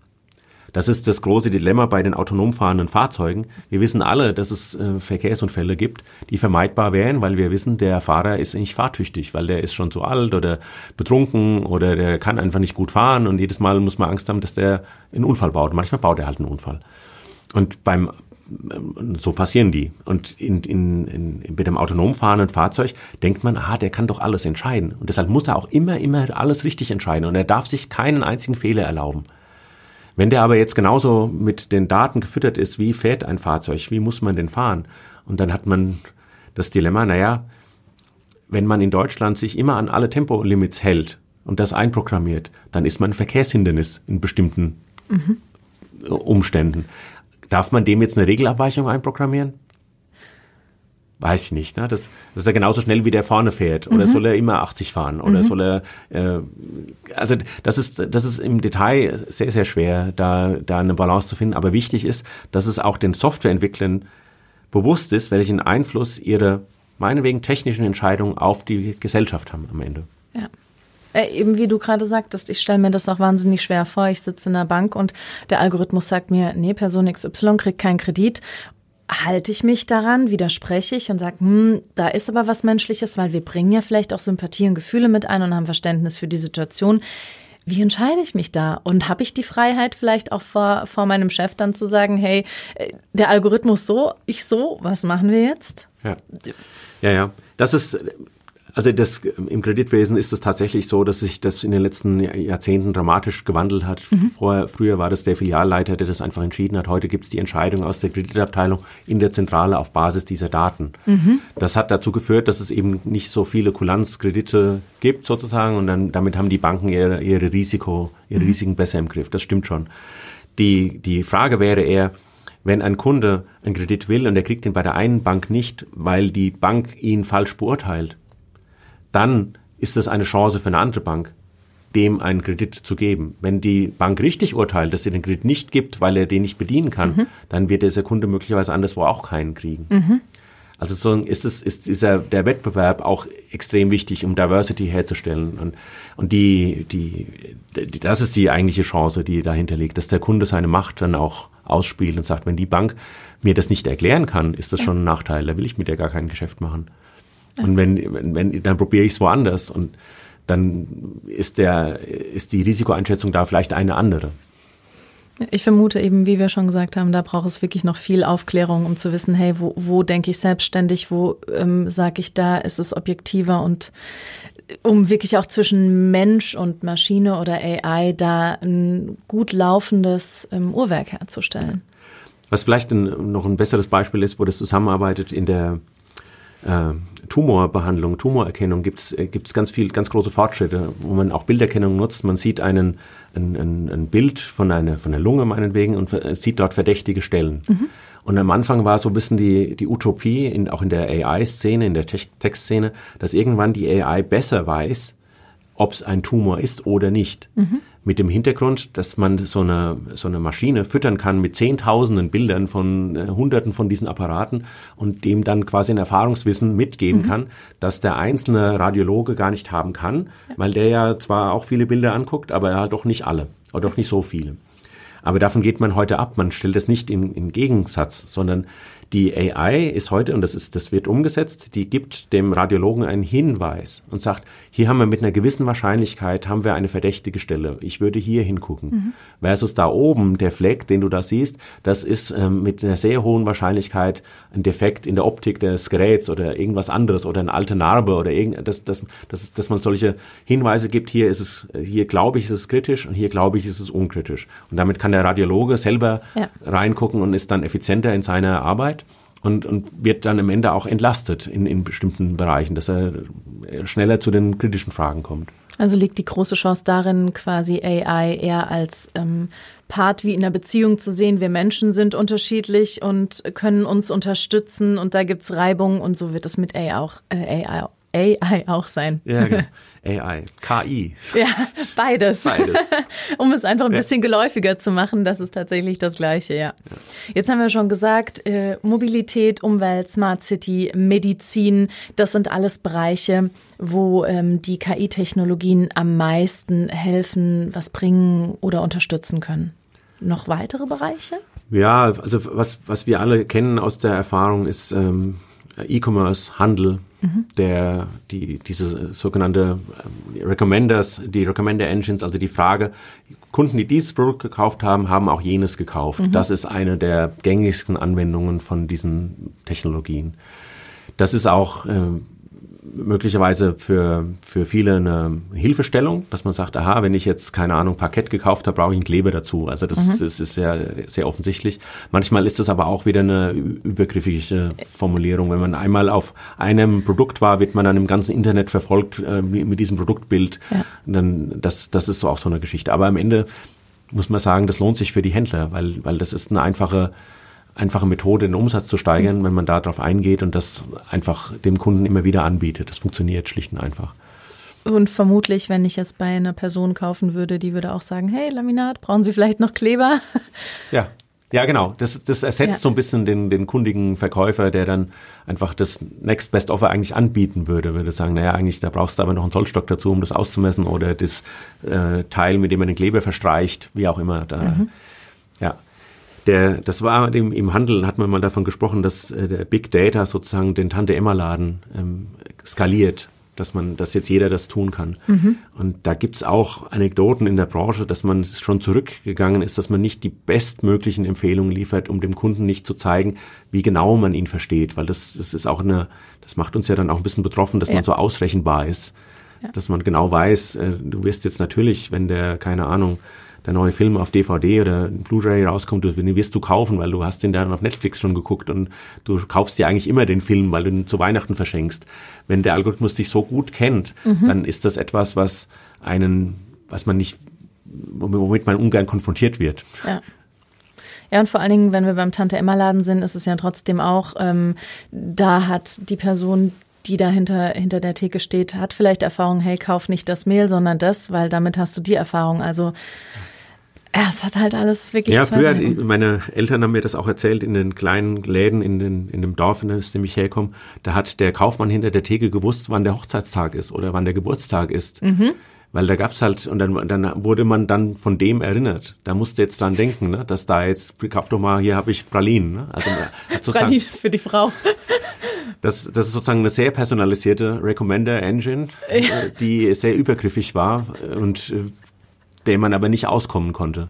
Das ist das große Dilemma bei den autonom fahrenden Fahrzeugen. Wir wissen alle, dass es äh, Verkehrsunfälle gibt, die vermeidbar wären, weil wir wissen, der Fahrer ist nicht fahrtüchtig, weil der ist schon zu alt oder betrunken oder der kann einfach nicht gut fahren und jedes Mal muss man Angst haben, dass der einen Unfall baut. Manchmal baut er halt einen Unfall. Und beim so passieren die. Und in, in, in, mit dem autonom fahrenden Fahrzeug denkt man, ah, der kann doch alles entscheiden. Und deshalb muss er auch immer, immer alles richtig entscheiden. Und er darf sich keinen einzigen Fehler erlauben. Wenn der aber jetzt genauso mit den Daten gefüttert ist, wie fährt ein Fahrzeug, wie muss man denn fahren? Und dann hat man das Dilemma, naja, wenn man in Deutschland sich immer an alle Tempolimits hält und das einprogrammiert, dann ist man ein Verkehrshindernis in bestimmten mhm. Umständen. Darf man dem jetzt eine Regelabweichung einprogrammieren? Weiß ich nicht. Ne? Das, das ist ja genauso schnell, wie der vorne fährt. Oder mhm. soll er immer 80 fahren? Oder mhm. soll er... Äh, also das ist, das ist im Detail sehr, sehr schwer, da, da eine Balance zu finden. Aber wichtig ist, dass es auch den Softwareentwicklern bewusst ist, welchen Einfluss ihre, meinetwegen, technischen Entscheidungen auf die Gesellschaft haben am Ende. Ja. Äh, eben wie du gerade sagtest, ich stelle mir das auch wahnsinnig schwer vor. Ich sitze in der Bank und der Algorithmus sagt mir, nee, Person XY kriegt keinen Kredit. Halte ich mich daran, widerspreche ich und sage, hm, da ist aber was Menschliches, weil wir bringen ja vielleicht auch Sympathie und Gefühle mit ein und haben Verständnis für die Situation. Wie entscheide ich mich da? Und habe ich die Freiheit vielleicht auch vor, vor meinem Chef dann zu sagen, hey, äh, der Algorithmus so, ich so, was machen wir jetzt? Ja, ja, ja. Das ist also das, im Kreditwesen ist es tatsächlich so, dass sich das in den letzten Jahrzehnten dramatisch gewandelt hat. Mhm. Vorher, früher war das der Filialleiter, der das einfach entschieden hat. Heute gibt es die Entscheidung aus der Kreditabteilung in der Zentrale auf Basis dieser Daten. Mhm. Das hat dazu geführt, dass es eben nicht so viele Kulanzkredite gibt sozusagen und dann damit haben die Banken ihre, ihre Risiko, ihre mhm. Risiken besser im Griff. Das stimmt schon. Die, die Frage wäre eher, wenn ein Kunde einen Kredit will und er kriegt ihn bei der einen Bank nicht, weil die Bank ihn falsch beurteilt, dann ist es eine Chance für eine andere Bank, dem einen Kredit zu geben. Wenn die Bank richtig urteilt, dass sie den Kredit nicht gibt, weil er den nicht bedienen kann, mhm. dann wird dieser Kunde möglicherweise anderswo auch keinen kriegen. Mhm. Also so ist es, ist dieser, der Wettbewerb auch extrem wichtig, um Diversity herzustellen. Und, und die, die, die, das ist die eigentliche Chance, die dahinter liegt, dass der Kunde seine Macht dann auch ausspielt und sagt, wenn die Bank mir das nicht erklären kann, ist das schon ein Nachteil. Da will ich mit der gar kein Geschäft machen. Ja. Und wenn, wenn, wenn dann probiere ich es woanders und dann ist der, ist die Risikoeinschätzung da vielleicht eine andere. Ich vermute eben, wie wir schon gesagt haben, da braucht es wirklich noch viel Aufklärung, um zu wissen, hey, wo, wo denke ich selbstständig, wo ähm, sage ich da, ist es objektiver und um wirklich auch zwischen Mensch und Maschine oder AI da ein gut laufendes ähm, Uhrwerk herzustellen. Was vielleicht ein, noch ein besseres Beispiel ist, wo das zusammenarbeitet in der äh, Tumorbehandlung, Tumorerkennung gibt es äh, ganz viel, ganz große Fortschritte, wo man auch Bilderkennung nutzt. Man sieht einen, ein, ein, ein Bild von einer, von der Lunge meinetwegen und sieht dort verdächtige Stellen. Mhm. Und am Anfang war so ein bisschen die, die Utopie, in, auch in der AI-Szene, in der Textszene, dass irgendwann die AI besser weiß, ob es ein Tumor ist oder nicht. Mhm. Mit dem Hintergrund, dass man so eine, so eine Maschine füttern kann mit Zehntausenden Bildern von äh, Hunderten von diesen Apparaten und dem dann quasi ein Erfahrungswissen mitgeben mhm. kann, dass der einzelne Radiologe gar nicht haben kann, ja. weil der ja zwar auch viele Bilder anguckt, aber er hat doch nicht alle oder doch nicht so viele. Aber davon geht man heute ab. Man stellt das nicht in, in Gegensatz, sondern die AI ist heute, und das ist, das wird umgesetzt, die gibt dem Radiologen einen Hinweis und sagt, hier haben wir mit einer gewissen Wahrscheinlichkeit, haben wir eine verdächtige Stelle. Ich würde hier hingucken. Mhm. Versus da oben, der Fleck, den du da siehst, das ist ähm, mit einer sehr hohen Wahrscheinlichkeit ein Defekt in der Optik des Geräts oder irgendwas anderes oder eine alte Narbe oder irgend, dass, dass, dass, dass man solche Hinweise gibt, hier ist es, hier glaube ich, ist es kritisch und hier glaube ich, ist es unkritisch. Und damit kann der Radiologe selber ja. reingucken und ist dann effizienter in seiner Arbeit und, und wird dann am Ende auch entlastet in, in bestimmten Bereichen, dass er schneller zu den kritischen Fragen kommt. Also liegt die große Chance darin, quasi AI eher als ähm, Part wie in einer Beziehung zu sehen. Wir Menschen sind unterschiedlich und können uns unterstützen und da gibt es Reibung und so wird es mit AI auch, äh, AI AI auch sein. Ja, genau. AI, KI. Ja, beides. Beides. um es einfach ein bisschen geläufiger zu machen, das ist tatsächlich das Gleiche, ja. ja. Jetzt haben wir schon gesagt, äh, Mobilität, Umwelt, Smart City, Medizin, das sind alles Bereiche, wo ähm, die KI-Technologien am meisten helfen, was bringen oder unterstützen können. Noch weitere Bereiche? Ja, also was, was wir alle kennen aus der Erfahrung ist ähm, E-Commerce, Handel, der, die, diese sogenannte ähm, Recommenders, die Recommender Engines, also die Frage, Kunden, die dieses Produkt gekauft haben, haben auch jenes gekauft. Mhm. Das ist eine der gängigsten Anwendungen von diesen Technologien. Das ist auch äh, möglicherweise für, für viele eine Hilfestellung, dass man sagt, aha, wenn ich jetzt, keine Ahnung, Parkett gekauft habe, brauche ich einen Kleber dazu. Also das, mhm. das ist sehr, sehr offensichtlich. Manchmal ist das aber auch wieder eine übergriffige Formulierung. Wenn man einmal auf einem Produkt war, wird man dann im ganzen Internet verfolgt äh, mit diesem Produktbild. Ja. dann, das, das ist so auch so eine Geschichte. Aber am Ende muss man sagen, das lohnt sich für die Händler, weil, weil das ist eine einfache einfache Methode, den Umsatz zu steigern, wenn man darauf eingeht und das einfach dem Kunden immer wieder anbietet. Das funktioniert schlicht und einfach. Und vermutlich, wenn ich jetzt bei einer Person kaufen würde, die würde auch sagen, hey, Laminat, brauchen Sie vielleicht noch Kleber? Ja. Ja, genau. Das, das ersetzt ja. so ein bisschen den, den kundigen Verkäufer, der dann einfach das Next Best Offer eigentlich anbieten würde. Würde sagen, naja, eigentlich, da brauchst du aber noch einen Zollstock dazu, um das auszumessen oder das äh, Teil, mit dem man den Kleber verstreicht, wie auch immer. Da, mhm. Der, das war im, im Handel, hat man mal davon gesprochen, dass äh, der Big Data sozusagen den Tante-Emma-Laden ähm, skaliert, dass man, dass jetzt jeder das tun kann. Mhm. Und da gibt's auch Anekdoten in der Branche, dass man schon zurückgegangen ist, dass man nicht die bestmöglichen Empfehlungen liefert, um dem Kunden nicht zu zeigen, wie genau man ihn versteht, weil das, das ist auch eine, das macht uns ja dann auch ein bisschen betroffen, dass ja. man so ausrechenbar ist. Ja. Dass man genau weiß, äh, du wirst jetzt natürlich, wenn der, keine Ahnung, der neue Film auf DVD oder Blu-ray rauskommt, den wirst du kaufen, weil du hast den dann auf Netflix schon geguckt und du kaufst dir eigentlich immer den Film, weil du ihn zu Weihnachten verschenkst. Wenn der Algorithmus dich so gut kennt, mhm. dann ist das etwas, was einen, was man nicht, womit man ungern konfrontiert wird. Ja. Ja, und vor allen Dingen, wenn wir beim Tante-Emma-Laden sind, ist es ja trotzdem auch, ähm, da hat die Person, die da hinter, hinter der Theke steht, hat vielleicht Erfahrung, hey, kauf nicht das Mehl, sondern das, weil damit hast du die Erfahrung. Also ja, es hat halt alles wirklich. Ja, früher, meine Eltern haben mir das auch erzählt, in den kleinen Läden in, den, in dem Dorf, in dem ich herkomme, da hat der Kaufmann hinter der Theke gewusst, wann der Hochzeitstag ist oder wann der Geburtstag ist. Mhm. Weil da gab's halt, und dann, dann wurde man dann von dem erinnert. Da musste jetzt dran denken, ne, dass da jetzt, kauf doch mal, hier habe ich Pralinen. Ne? Also, Pralinen für die Frau. Das, das ist sozusagen eine sehr personalisierte Recommender Engine, ja. die sehr übergriffig war und der man aber nicht auskommen konnte.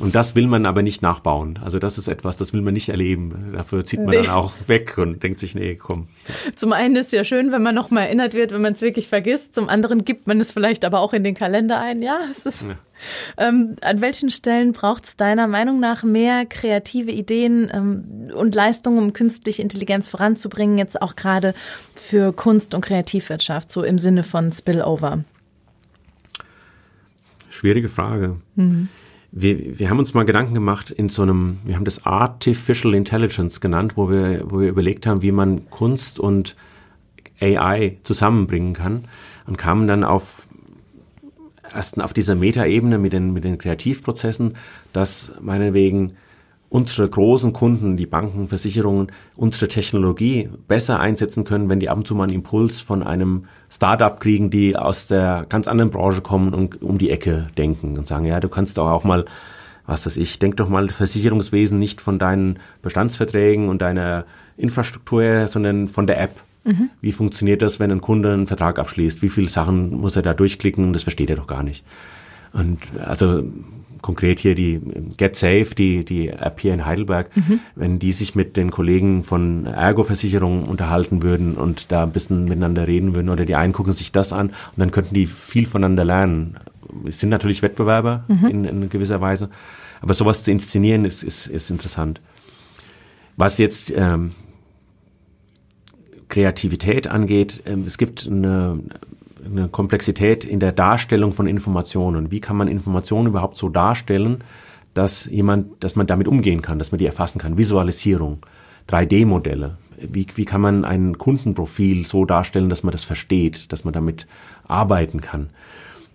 Und das will man aber nicht nachbauen. Also das ist etwas, das will man nicht erleben. Dafür zieht man nee. dann auch weg und denkt sich, nee, komm. Zum einen ist es ja schön, wenn man nochmal erinnert wird, wenn man es wirklich vergisst. Zum anderen gibt man es vielleicht aber auch in den Kalender ein. Ja, es ist. Ja. Ähm, an welchen Stellen braucht es deiner Meinung nach mehr kreative Ideen ähm, und Leistungen, um künstliche Intelligenz voranzubringen, jetzt auch gerade für Kunst und Kreativwirtschaft, so im Sinne von Spillover? Schwierige Frage. Mhm wir, wir haben uns mal Gedanken gemacht in so einem, wir haben das Artificial Intelligence genannt, wo wir, wo wir überlegt haben, wie man Kunst und AI zusammenbringen kann und kamen dann auf erst auf dieser Metaebene mit den, mit den Kreativprozessen, dass meinetwegen unsere großen Kunden, die Banken, Versicherungen, unsere Technologie besser einsetzen können, wenn die ab und zu mal einen Impuls von einem Startup kriegen, die aus der ganz anderen Branche kommen und um die Ecke denken und sagen, ja, du kannst doch auch mal, was weiß ich, denk doch mal Versicherungswesen nicht von deinen Bestandsverträgen und deiner Infrastruktur her, sondern von der App. Mhm. Wie funktioniert das, wenn ein Kunde einen Vertrag abschließt? Wie viele Sachen muss er da durchklicken? Das versteht er doch gar nicht. Und also konkret hier die Get Safe, die, die App hier in Heidelberg, mhm. wenn die sich mit den Kollegen von Ergo-Versicherungen unterhalten würden und da ein bisschen miteinander reden würden oder die einen gucken sich das an und dann könnten die viel voneinander lernen. Es sind natürlich Wettbewerber mhm. in, in gewisser Weise, aber sowas zu inszenieren ist, ist, ist interessant. Was jetzt ähm, Kreativität angeht, ähm, es gibt eine eine Komplexität in der Darstellung von Informationen. Wie kann man Informationen überhaupt so darstellen, dass jemand, dass man damit umgehen kann, dass man die erfassen kann? Visualisierung, 3D-Modelle. Wie, wie kann man ein Kundenprofil so darstellen, dass man das versteht, dass man damit arbeiten kann?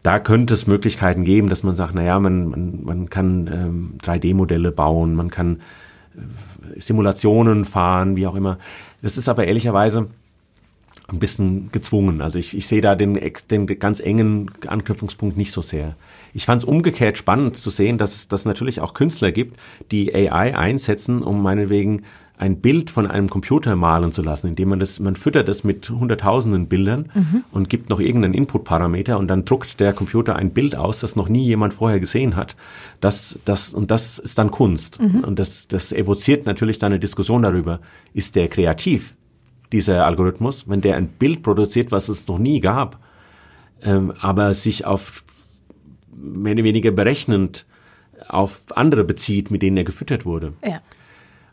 Da könnte es Möglichkeiten geben, dass man sagt, na ja, man, man, man kann ähm, 3D-Modelle bauen, man kann äh, Simulationen fahren, wie auch immer. Das ist aber ehrlicherweise ein bisschen gezwungen. Also ich, ich sehe da den, den ganz engen Anknüpfungspunkt nicht so sehr. Ich fand es umgekehrt spannend zu sehen, dass es dass natürlich auch Künstler gibt, die AI einsetzen, um meinetwegen ein Bild von einem Computer malen zu lassen, indem man das, man füttert das mit hunderttausenden Bildern mhm. und gibt noch irgendeinen Inputparameter und dann druckt der Computer ein Bild aus, das noch nie jemand vorher gesehen hat. Das, das, und das ist dann Kunst. Mhm. Und das, das evoziert natürlich dann eine Diskussion darüber. Ist der kreativ? Dieser Algorithmus, wenn der ein Bild produziert, was es noch nie gab, ähm, aber sich auf mehr oder weniger berechnend auf andere bezieht, mit denen er gefüttert wurde. Ja.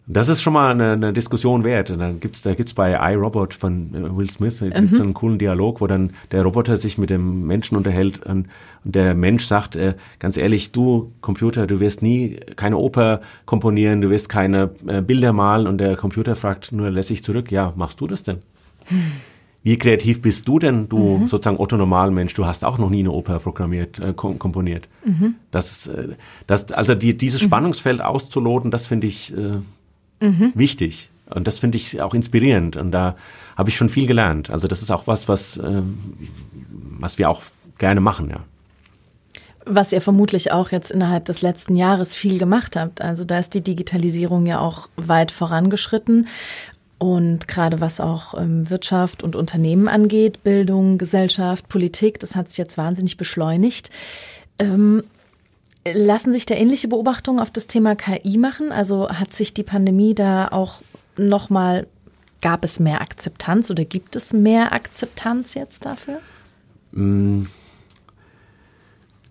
Das ist schon mal eine, eine Diskussion wert. Und dann gibt's, da gibt's bei iRobot von äh, Will Smith gibt's mhm. einen coolen Dialog, wo dann der Roboter sich mit dem Menschen unterhält und, und der Mensch sagt, äh, ganz ehrlich, du Computer, du wirst nie keine Oper komponieren, du wirst keine äh, Bilder malen und der Computer fragt nur lässig zurück, ja, machst du das denn? Wie kreativ bist du denn, du mhm. sozusagen Otto Normalmensch? Du hast auch noch nie eine Oper programmiert, äh, komponiert. Mhm. Das, äh, das, also die, dieses mhm. Spannungsfeld auszuloten, das finde ich äh, mhm. wichtig. Und das finde ich auch inspirierend. Und da habe ich schon viel gelernt. Also das ist auch was, was, ähm, was wir auch gerne machen, ja. Was ihr vermutlich auch jetzt innerhalb des letzten Jahres viel gemacht habt. Also da ist die Digitalisierung ja auch weit vorangeschritten. Und gerade was auch ähm, Wirtschaft und Unternehmen angeht, Bildung, Gesellschaft, Politik, das hat sich jetzt wahnsinnig beschleunigt. Ähm, Lassen sich da ähnliche Beobachtungen auf das Thema KI machen? Also hat sich die Pandemie da auch nochmal, gab es mehr Akzeptanz oder gibt es mehr Akzeptanz jetzt dafür? Mm.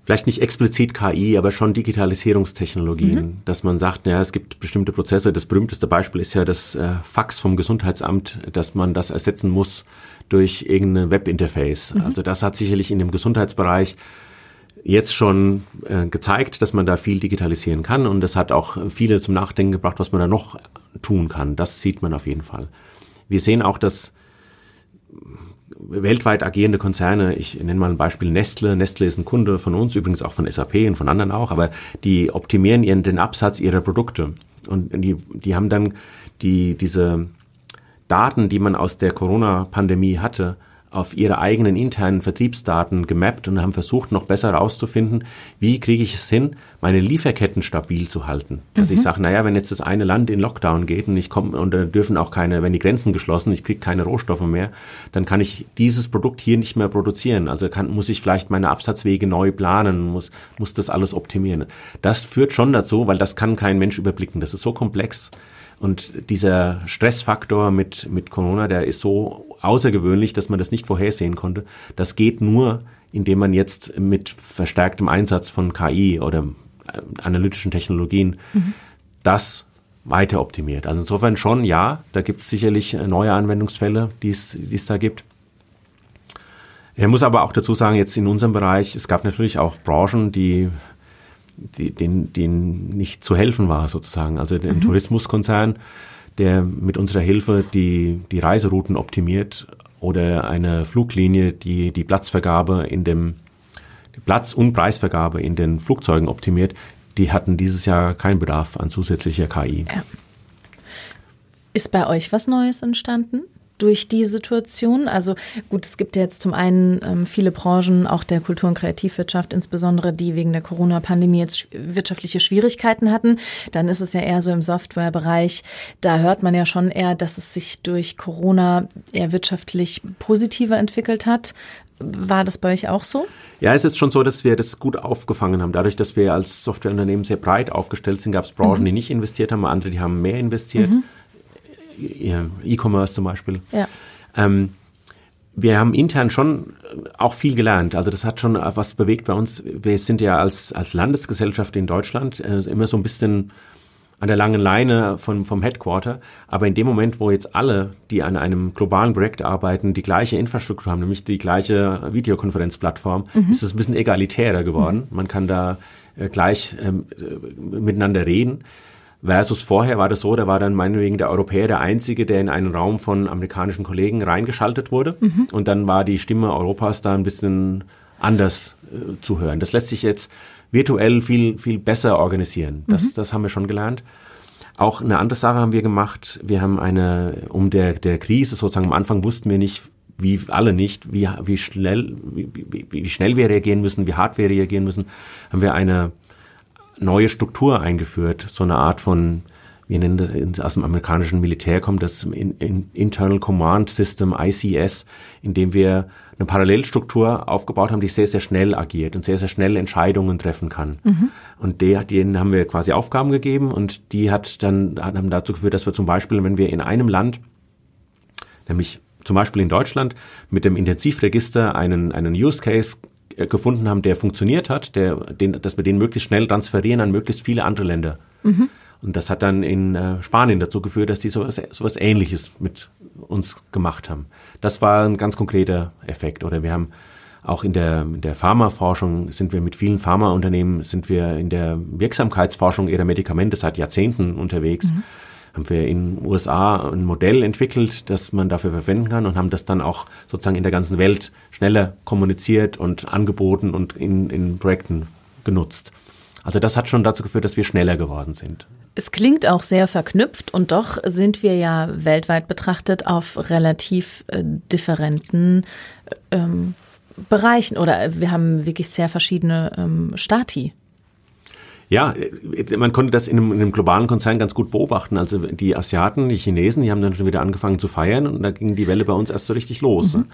Vielleicht nicht explizit KI, aber schon Digitalisierungstechnologien, mhm. dass man sagt, ja, es gibt bestimmte Prozesse. Das berühmteste Beispiel ist ja das äh, Fax vom Gesundheitsamt, dass man das ersetzen muss durch irgendein Webinterface. Mhm. Also das hat sicherlich in dem Gesundheitsbereich jetzt schon äh, gezeigt, dass man da viel digitalisieren kann und das hat auch viele zum Nachdenken gebracht, was man da noch tun kann. Das sieht man auf jeden Fall. Wir sehen auch, dass weltweit agierende Konzerne, ich nenne mal ein Beispiel Nestle, Nestle ist ein Kunde von uns, übrigens auch von SAP und von anderen auch, aber die optimieren ihren, den Absatz ihrer Produkte und die, die haben dann die, diese Daten, die man aus der Corona-Pandemie hatte, auf ihre eigenen internen Vertriebsdaten gemappt und haben versucht, noch besser herauszufinden, wie kriege ich es hin, meine Lieferketten stabil zu halten. Also mhm. ich sage, naja, wenn jetzt das eine Land in Lockdown geht und ich komme und da dürfen auch keine, wenn die Grenzen geschlossen, ich kriege keine Rohstoffe mehr, dann kann ich dieses Produkt hier nicht mehr produzieren. Also kann, muss ich vielleicht meine Absatzwege neu planen, muss, muss das alles optimieren. Das führt schon dazu, weil das kann kein Mensch überblicken. Das ist so komplex. Und dieser Stressfaktor mit, mit Corona, der ist so außergewöhnlich, dass man das nicht vorhersehen konnte. Das geht nur, indem man jetzt mit verstärktem Einsatz von KI oder äh, analytischen Technologien mhm. das weiter optimiert. Also insofern schon, ja, da gibt es sicherlich äh, neue Anwendungsfälle, die es da gibt. Er muss aber auch dazu sagen, jetzt in unserem Bereich, es gab natürlich auch Branchen, die, denen, denen nicht zu helfen war sozusagen. Also den mhm. Tourismuskonzern, der mit unserer Hilfe die, die Reiserouten optimiert oder eine Fluglinie, die die Platzvergabe in dem Platz- und Preisvergabe in den Flugzeugen optimiert, die hatten dieses Jahr keinen Bedarf an zusätzlicher KI. Ja. Ist bei euch was Neues entstanden? Durch die Situation? Also gut, es gibt ja jetzt zum einen ähm, viele Branchen, auch der Kultur- und Kreativwirtschaft insbesondere, die wegen der Corona-Pandemie jetzt wirtschaftliche Schwierigkeiten hatten. Dann ist es ja eher so im Softwarebereich. Da hört man ja schon eher, dass es sich durch Corona eher wirtschaftlich positiver entwickelt hat. War das bei euch auch so? Ja, es ist schon so, dass wir das gut aufgefangen haben. Dadurch, dass wir als Softwareunternehmen sehr breit aufgestellt sind, gab es Branchen, mhm. die nicht investiert haben, andere, die haben mehr investiert. Mhm. E-Commerce zum Beispiel. Ja. Ähm, wir haben intern schon auch viel gelernt. Also das hat schon was bewegt bei uns. Wir sind ja als, als Landesgesellschaft in Deutschland äh, immer so ein bisschen an der langen Leine von, vom Headquarter. Aber in dem Moment, wo jetzt alle, die an einem globalen Projekt arbeiten, die gleiche Infrastruktur haben, nämlich die gleiche Videokonferenzplattform, mhm. ist es ein bisschen egalitärer geworden. Mhm. Man kann da äh, gleich ähm, äh, miteinander reden. Versus vorher war das so, da war dann meinetwegen der Europäer der Einzige, der in einen Raum von amerikanischen Kollegen reingeschaltet wurde. Mhm. Und dann war die Stimme Europas da ein bisschen anders äh, zu hören. Das lässt sich jetzt virtuell viel, viel besser organisieren. Das, mhm. das haben wir schon gelernt. Auch eine andere Sache haben wir gemacht. Wir haben eine, um der, der Krise sozusagen am Anfang wussten wir nicht, wie alle nicht, wie, wie schnell, wie, wie, wie schnell wir reagieren müssen, wie hart wir reagieren müssen, haben wir eine neue Struktur eingeführt, so eine Art von, wir nennen das aus dem amerikanischen Militär kommt das Internal Command System, ICS, in dem wir eine Parallelstruktur aufgebaut haben, die sehr, sehr schnell agiert und sehr, sehr schnell Entscheidungen treffen kann. Mhm. Und der, denen haben wir quasi Aufgaben gegeben und die hat dann haben dazu geführt, dass wir zum Beispiel, wenn wir in einem Land, nämlich zum Beispiel in Deutschland, mit dem Intensivregister einen, einen Use Case gefunden haben, der funktioniert hat, der, den, dass wir den möglichst schnell transferieren an möglichst viele andere Länder. Mhm. Und das hat dann in äh, Spanien dazu geführt, dass die sowas, sowas Ähnliches mit uns gemacht haben. Das war ein ganz konkreter Effekt. Oder wir haben auch in der, in der Pharmaforschung sind wir mit vielen Pharmaunternehmen, sind wir in der Wirksamkeitsforschung ihrer Medikamente seit Jahrzehnten unterwegs. Mhm haben wir in den USA ein Modell entwickelt, das man dafür verwenden kann und haben das dann auch sozusagen in der ganzen Welt schneller kommuniziert und angeboten und in, in Projekten genutzt. Also das hat schon dazu geführt, dass wir schneller geworden sind. Es klingt auch sehr verknüpft und doch sind wir ja weltweit betrachtet auf relativ äh, differenten ähm, Bereichen oder wir haben wirklich sehr verschiedene ähm, Stati. Ja, äh, man konnte das in einem, in einem, globalen Konzern ganz gut beobachten. Also die Asiaten, die Chinesen, die haben dann schon wieder angefangen zu feiern und da ging die Welle bei uns erst so richtig los. Mhm.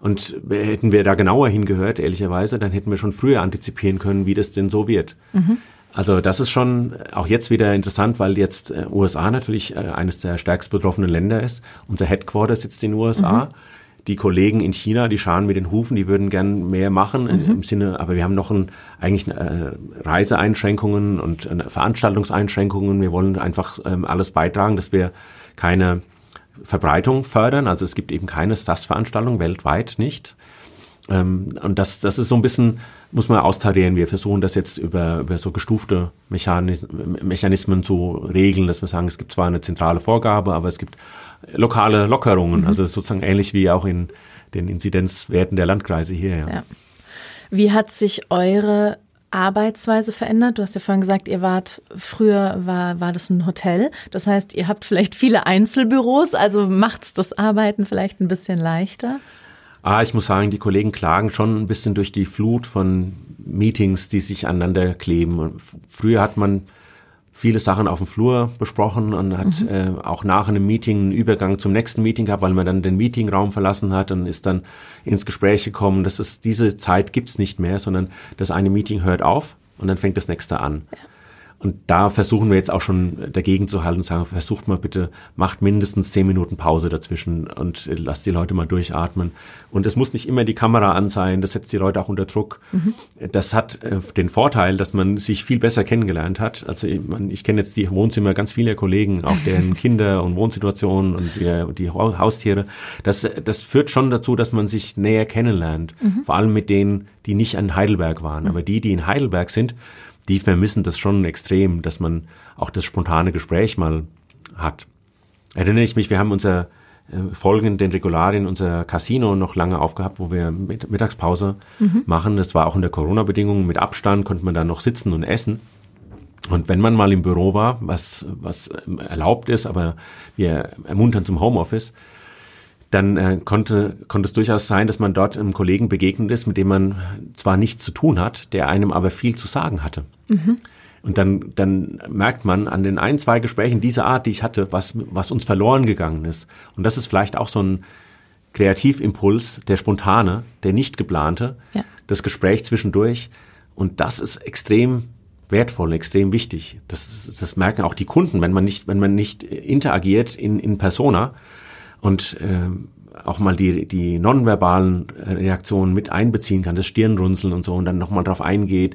Und hätten wir da genauer hingehört, ehrlicherweise, dann hätten wir schon früher antizipieren können, wie das denn so wird. Mhm. Also das ist schon auch jetzt wieder interessant, weil jetzt äh, USA natürlich äh, eines der stärkst betroffenen Länder ist. Unser Headquarter sitzt in den USA. Mhm die Kollegen in China, die scharen mit den Hufen, die würden gern mehr machen mhm. im Sinne, aber wir haben noch ein, eigentlich äh, Reiseeinschränkungen und äh, Veranstaltungseinschränkungen. Wir wollen einfach ähm, alles beitragen, dass wir keine Verbreitung fördern. Also es gibt eben keine SAS-Veranstaltung weltweit nicht. Ähm, und das, das ist so ein bisschen, muss man austarieren. Wir versuchen das jetzt über, über so gestufte Mechanismen, Mechanismen zu regeln, dass wir sagen, es gibt zwar eine zentrale Vorgabe, aber es gibt lokale Lockerungen. Mhm. Also sozusagen ähnlich wie auch in den Inzidenzwerten der Landkreise hier. Ja. ja. Wie hat sich eure Arbeitsweise verändert? Du hast ja vorhin gesagt, ihr wart, früher war, war das ein Hotel. Das heißt, ihr habt vielleicht viele Einzelbüros, also macht's das Arbeiten vielleicht ein bisschen leichter? Ah, ich muss sagen, die Kollegen klagen schon ein bisschen durch die Flut von Meetings, die sich aneinander kleben. Früher hat man viele Sachen auf dem Flur besprochen und hat mhm. äh, auch nach einem Meeting einen Übergang zum nächsten Meeting gehabt, weil man dann den Meetingraum verlassen hat und ist dann ins Gespräch gekommen. Das ist, diese Zeit gibt's nicht mehr, sondern das eine Meeting hört auf und dann fängt das nächste an. Ja. Und da versuchen wir jetzt auch schon dagegen zu halten und sagen, versucht mal bitte, macht mindestens zehn Minuten Pause dazwischen und lasst die Leute mal durchatmen. Und es muss nicht immer die Kamera an sein, das setzt die Leute auch unter Druck. Mhm. Das hat äh, den Vorteil, dass man sich viel besser kennengelernt hat. Also ich, ich kenne jetzt die Wohnzimmer ganz vieler Kollegen, auch deren Kinder und Wohnsituationen und die, die Haustiere. Das, das führt schon dazu, dass man sich näher kennenlernt. Mhm. Vor allem mit denen, die nicht in Heidelberg waren. Mhm. Aber die, die in Heidelberg sind, die vermissen das schon extrem, dass man auch das spontane Gespräch mal hat. Erinnere ich mich, wir haben unser äh, folgend den Regularien unser Casino noch lange aufgehabt, wo wir Mittagspause mhm. machen. Das war auch in der Corona-Bedingung mit Abstand, konnte man da noch sitzen und essen. Und wenn man mal im Büro war, was, was erlaubt ist, aber wir ermuntern zum Homeoffice, dann äh, konnte, konnte es durchaus sein, dass man dort einem Kollegen begegnet ist, mit dem man zwar nichts zu tun hat, der einem aber viel zu sagen hatte. Mhm. Und dann, dann merkt man an den ein, zwei Gesprächen dieser Art, die ich hatte, was, was uns verloren gegangen ist. Und das ist vielleicht auch so ein Kreativimpuls, der spontane, der nicht geplante, ja. das Gespräch zwischendurch. Und das ist extrem wertvoll, extrem wichtig. Das, das merken auch die Kunden, wenn man nicht, wenn man nicht interagiert in, in Persona, und äh, auch mal die, die nonverbalen Reaktionen mit einbeziehen kann, das Stirnrunzeln und so und dann nochmal drauf eingeht,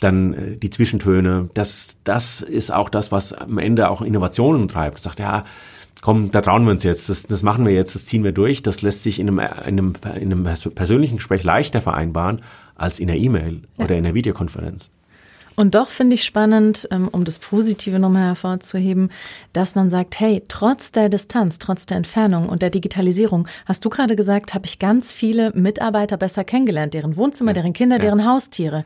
dann äh, die Zwischentöne, das, das ist auch das, was am Ende auch Innovationen treibt. Sagt, ja, komm, da trauen wir uns jetzt, das, das machen wir jetzt, das ziehen wir durch, das lässt sich in einem, in einem, in einem persönlichen Gespräch leichter vereinbaren als in einer E-Mail ja. oder in einer Videokonferenz. Und doch finde ich spannend, ähm, um das Positive nochmal hervorzuheben, dass man sagt, hey, trotz der Distanz, trotz der Entfernung und der Digitalisierung, hast du gerade gesagt, habe ich ganz viele Mitarbeiter besser kennengelernt, deren Wohnzimmer, ja. deren Kinder, ja. deren Haustiere.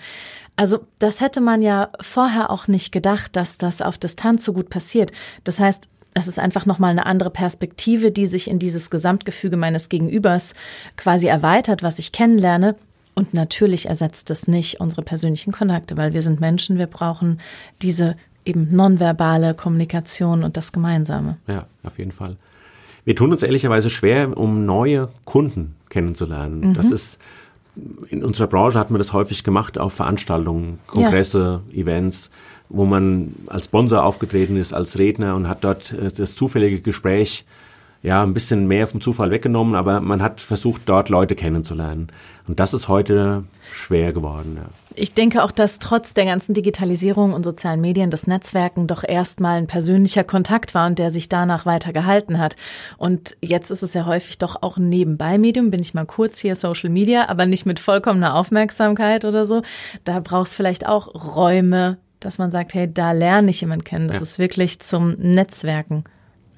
Also das hätte man ja vorher auch nicht gedacht, dass das auf Distanz so gut passiert. Das heißt, es ist einfach nochmal eine andere Perspektive, die sich in dieses Gesamtgefüge meines Gegenübers quasi erweitert, was ich kennenlerne. Und natürlich ersetzt es nicht unsere persönlichen Kontakte, weil wir sind Menschen, wir brauchen diese eben nonverbale Kommunikation und das Gemeinsame. Ja, auf jeden Fall. Wir tun uns ehrlicherweise schwer, um neue Kunden kennenzulernen. Mhm. Das ist in unserer Branche hat man das häufig gemacht auf Veranstaltungen, Kongresse, ja. Events, wo man als Sponsor aufgetreten ist, als Redner und hat dort äh, das zufällige Gespräch ja, ein bisschen mehr vom Zufall weggenommen, aber man hat versucht, dort Leute kennenzulernen. Und das ist heute schwer geworden. Ja. Ich denke auch, dass trotz der ganzen Digitalisierung und sozialen Medien das Netzwerken doch erstmal ein persönlicher Kontakt war und der sich danach weiter gehalten hat. Und jetzt ist es ja häufig doch auch ein Nebenbei-Medium, bin ich mal kurz hier Social Media, aber nicht mit vollkommener Aufmerksamkeit oder so. Da brauchst vielleicht auch Räume, dass man sagt, hey, da lerne ich jemanden kennen. Das ja. ist wirklich zum Netzwerken.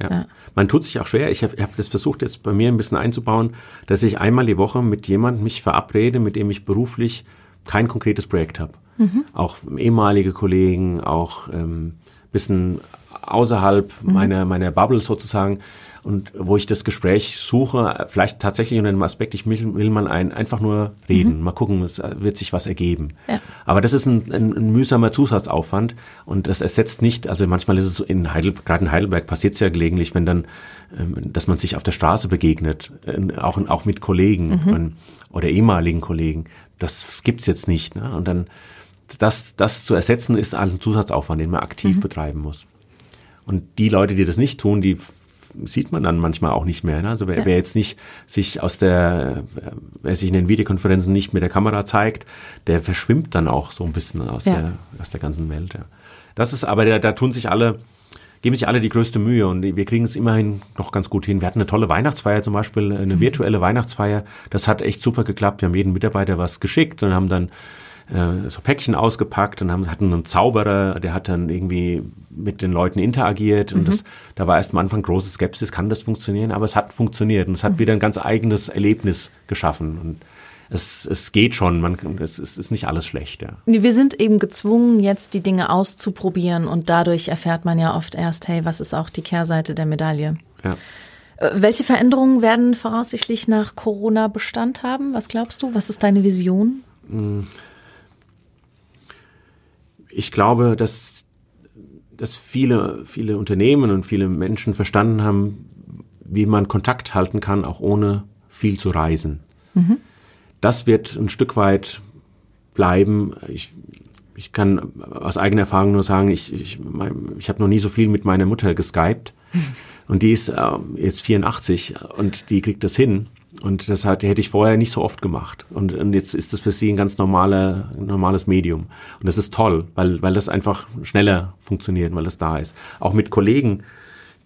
Ja. ja. Man tut sich auch schwer. Ich habe hab das versucht jetzt bei mir ein bisschen einzubauen, dass ich einmal die Woche mit jemandem mich verabrede, mit dem ich beruflich kein konkretes Projekt habe. Mhm. Auch ehemalige Kollegen, auch ähm, bisschen außerhalb mhm. meiner, meiner Bubble sozusagen, und wo ich das Gespräch suche, vielleicht tatsächlich unter dem Aspekt, ich will, will man ein, einfach nur reden, mhm. mal gucken, es wird sich was ergeben. Ja. Aber das ist ein, ein, ein, mühsamer Zusatzaufwand und das ersetzt nicht, also manchmal ist es so in Heidelberg, gerade in Heidelberg passiert es ja gelegentlich, wenn dann, ähm, dass man sich auf der Straße begegnet, äh, auch, auch mit Kollegen mhm. oder ehemaligen Kollegen. Das gibt's jetzt nicht. Ne? Und dann das, das zu ersetzen, ist ein Zusatzaufwand, den man aktiv mhm. betreiben muss. Und die Leute, die das nicht tun, die sieht man dann manchmal auch nicht mehr. Ne? Also wer, ja. wer jetzt nicht sich aus der, wer sich in den Videokonferenzen nicht mit der Kamera zeigt, der verschwimmt dann auch so ein bisschen aus, ja. der, aus der ganzen Welt. Ja. Das ist aber, da, da tun sich alle, geben sich alle die größte Mühe und wir kriegen es immerhin noch ganz gut hin. Wir hatten eine tolle Weihnachtsfeier zum Beispiel, eine mhm. virtuelle Weihnachtsfeier. Das hat echt super geklappt. Wir haben jedem Mitarbeiter was geschickt und haben dann äh, so Päckchen ausgepackt und haben, hatten einen Zauberer, der hat dann irgendwie mit den Leuten interagiert und mhm. das, da war erst am Anfang große Skepsis, kann das funktionieren? Aber es hat funktioniert und es hat mhm. wieder ein ganz eigenes Erlebnis geschaffen und es, es geht schon, man, es, es ist nicht alles schlecht. Ja. Wir sind eben gezwungen, jetzt die Dinge auszuprobieren und dadurch erfährt man ja oft erst, hey, was ist auch die Kehrseite der Medaille? Ja. Äh, welche Veränderungen werden voraussichtlich nach Corona Bestand haben? Was glaubst du? Was ist deine Vision? Ich glaube, dass, dass viele, viele Unternehmen und viele Menschen verstanden haben, wie man Kontakt halten kann, auch ohne viel zu reisen. Mhm. Das wird ein Stück weit bleiben. Ich, ich kann aus eigener Erfahrung nur sagen, ich, ich, ich habe noch nie so viel mit meiner Mutter geskypt. Und die ist äh, jetzt 84 und die kriegt das hin. Und das hat, hätte ich vorher nicht so oft gemacht. Und, und jetzt ist das für sie ein ganz normale, normales Medium. Und das ist toll, weil, weil das einfach schneller funktioniert, weil das da ist. Auch mit Kollegen,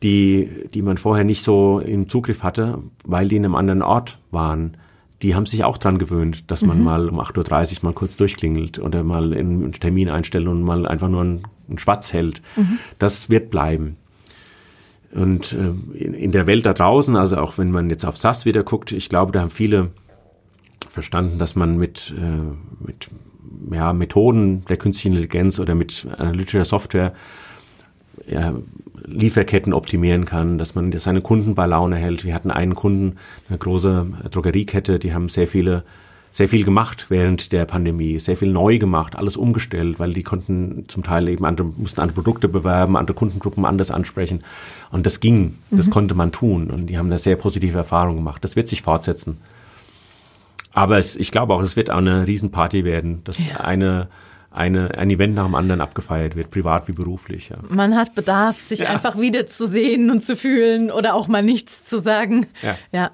die, die man vorher nicht so im Zugriff hatte, weil die in einem anderen Ort waren die haben sich auch dran gewöhnt, dass man mhm. mal um 8.30 Uhr mal kurz durchklingelt oder mal einen Termin einstellt und mal einfach nur einen, einen Schwatz hält. Mhm. Das wird bleiben. Und äh, in, in, der Welt da draußen, also auch wenn man jetzt auf SAS wieder guckt, ich glaube, da haben viele verstanden, dass man mit, äh, mit ja, Methoden der künstlichen Intelligenz oder mit analytischer Software ja, Lieferketten optimieren kann, dass man seine Kunden bei Laune hält. Wir hatten einen Kunden, eine große Drogeriekette, die haben sehr viele sehr viel gemacht während der Pandemie, sehr viel neu gemacht, alles umgestellt, weil die konnten zum Teil eben andere, mussten andere Produkte bewerben, andere Kundengruppen anders ansprechen. Und das ging, das mhm. konnte man tun. Und die haben da sehr positive Erfahrungen gemacht. Das wird sich fortsetzen. Aber es, ich glaube auch, es wird auch eine Riesenparty werden. dass ja. eine, eine, ein Event nach dem anderen abgefeiert wird, privat wie beruflich. Ja. Man hat Bedarf, sich ja. einfach wiederzusehen und zu fühlen oder auch mal nichts zu sagen. Ja. ja.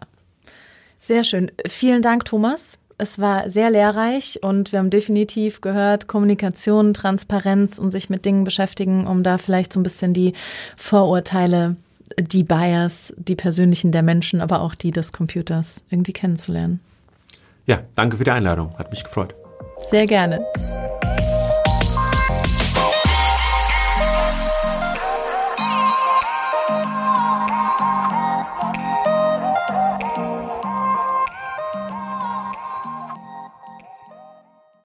Sehr schön. Vielen Dank, Thomas. Es war sehr lehrreich und wir haben definitiv gehört, Kommunikation, Transparenz und sich mit Dingen beschäftigen, um da vielleicht so ein bisschen die Vorurteile, die Bias, die persönlichen der Menschen, aber auch die des Computers irgendwie kennenzulernen. Ja, danke für die Einladung. Hat mich gefreut. Sehr gerne.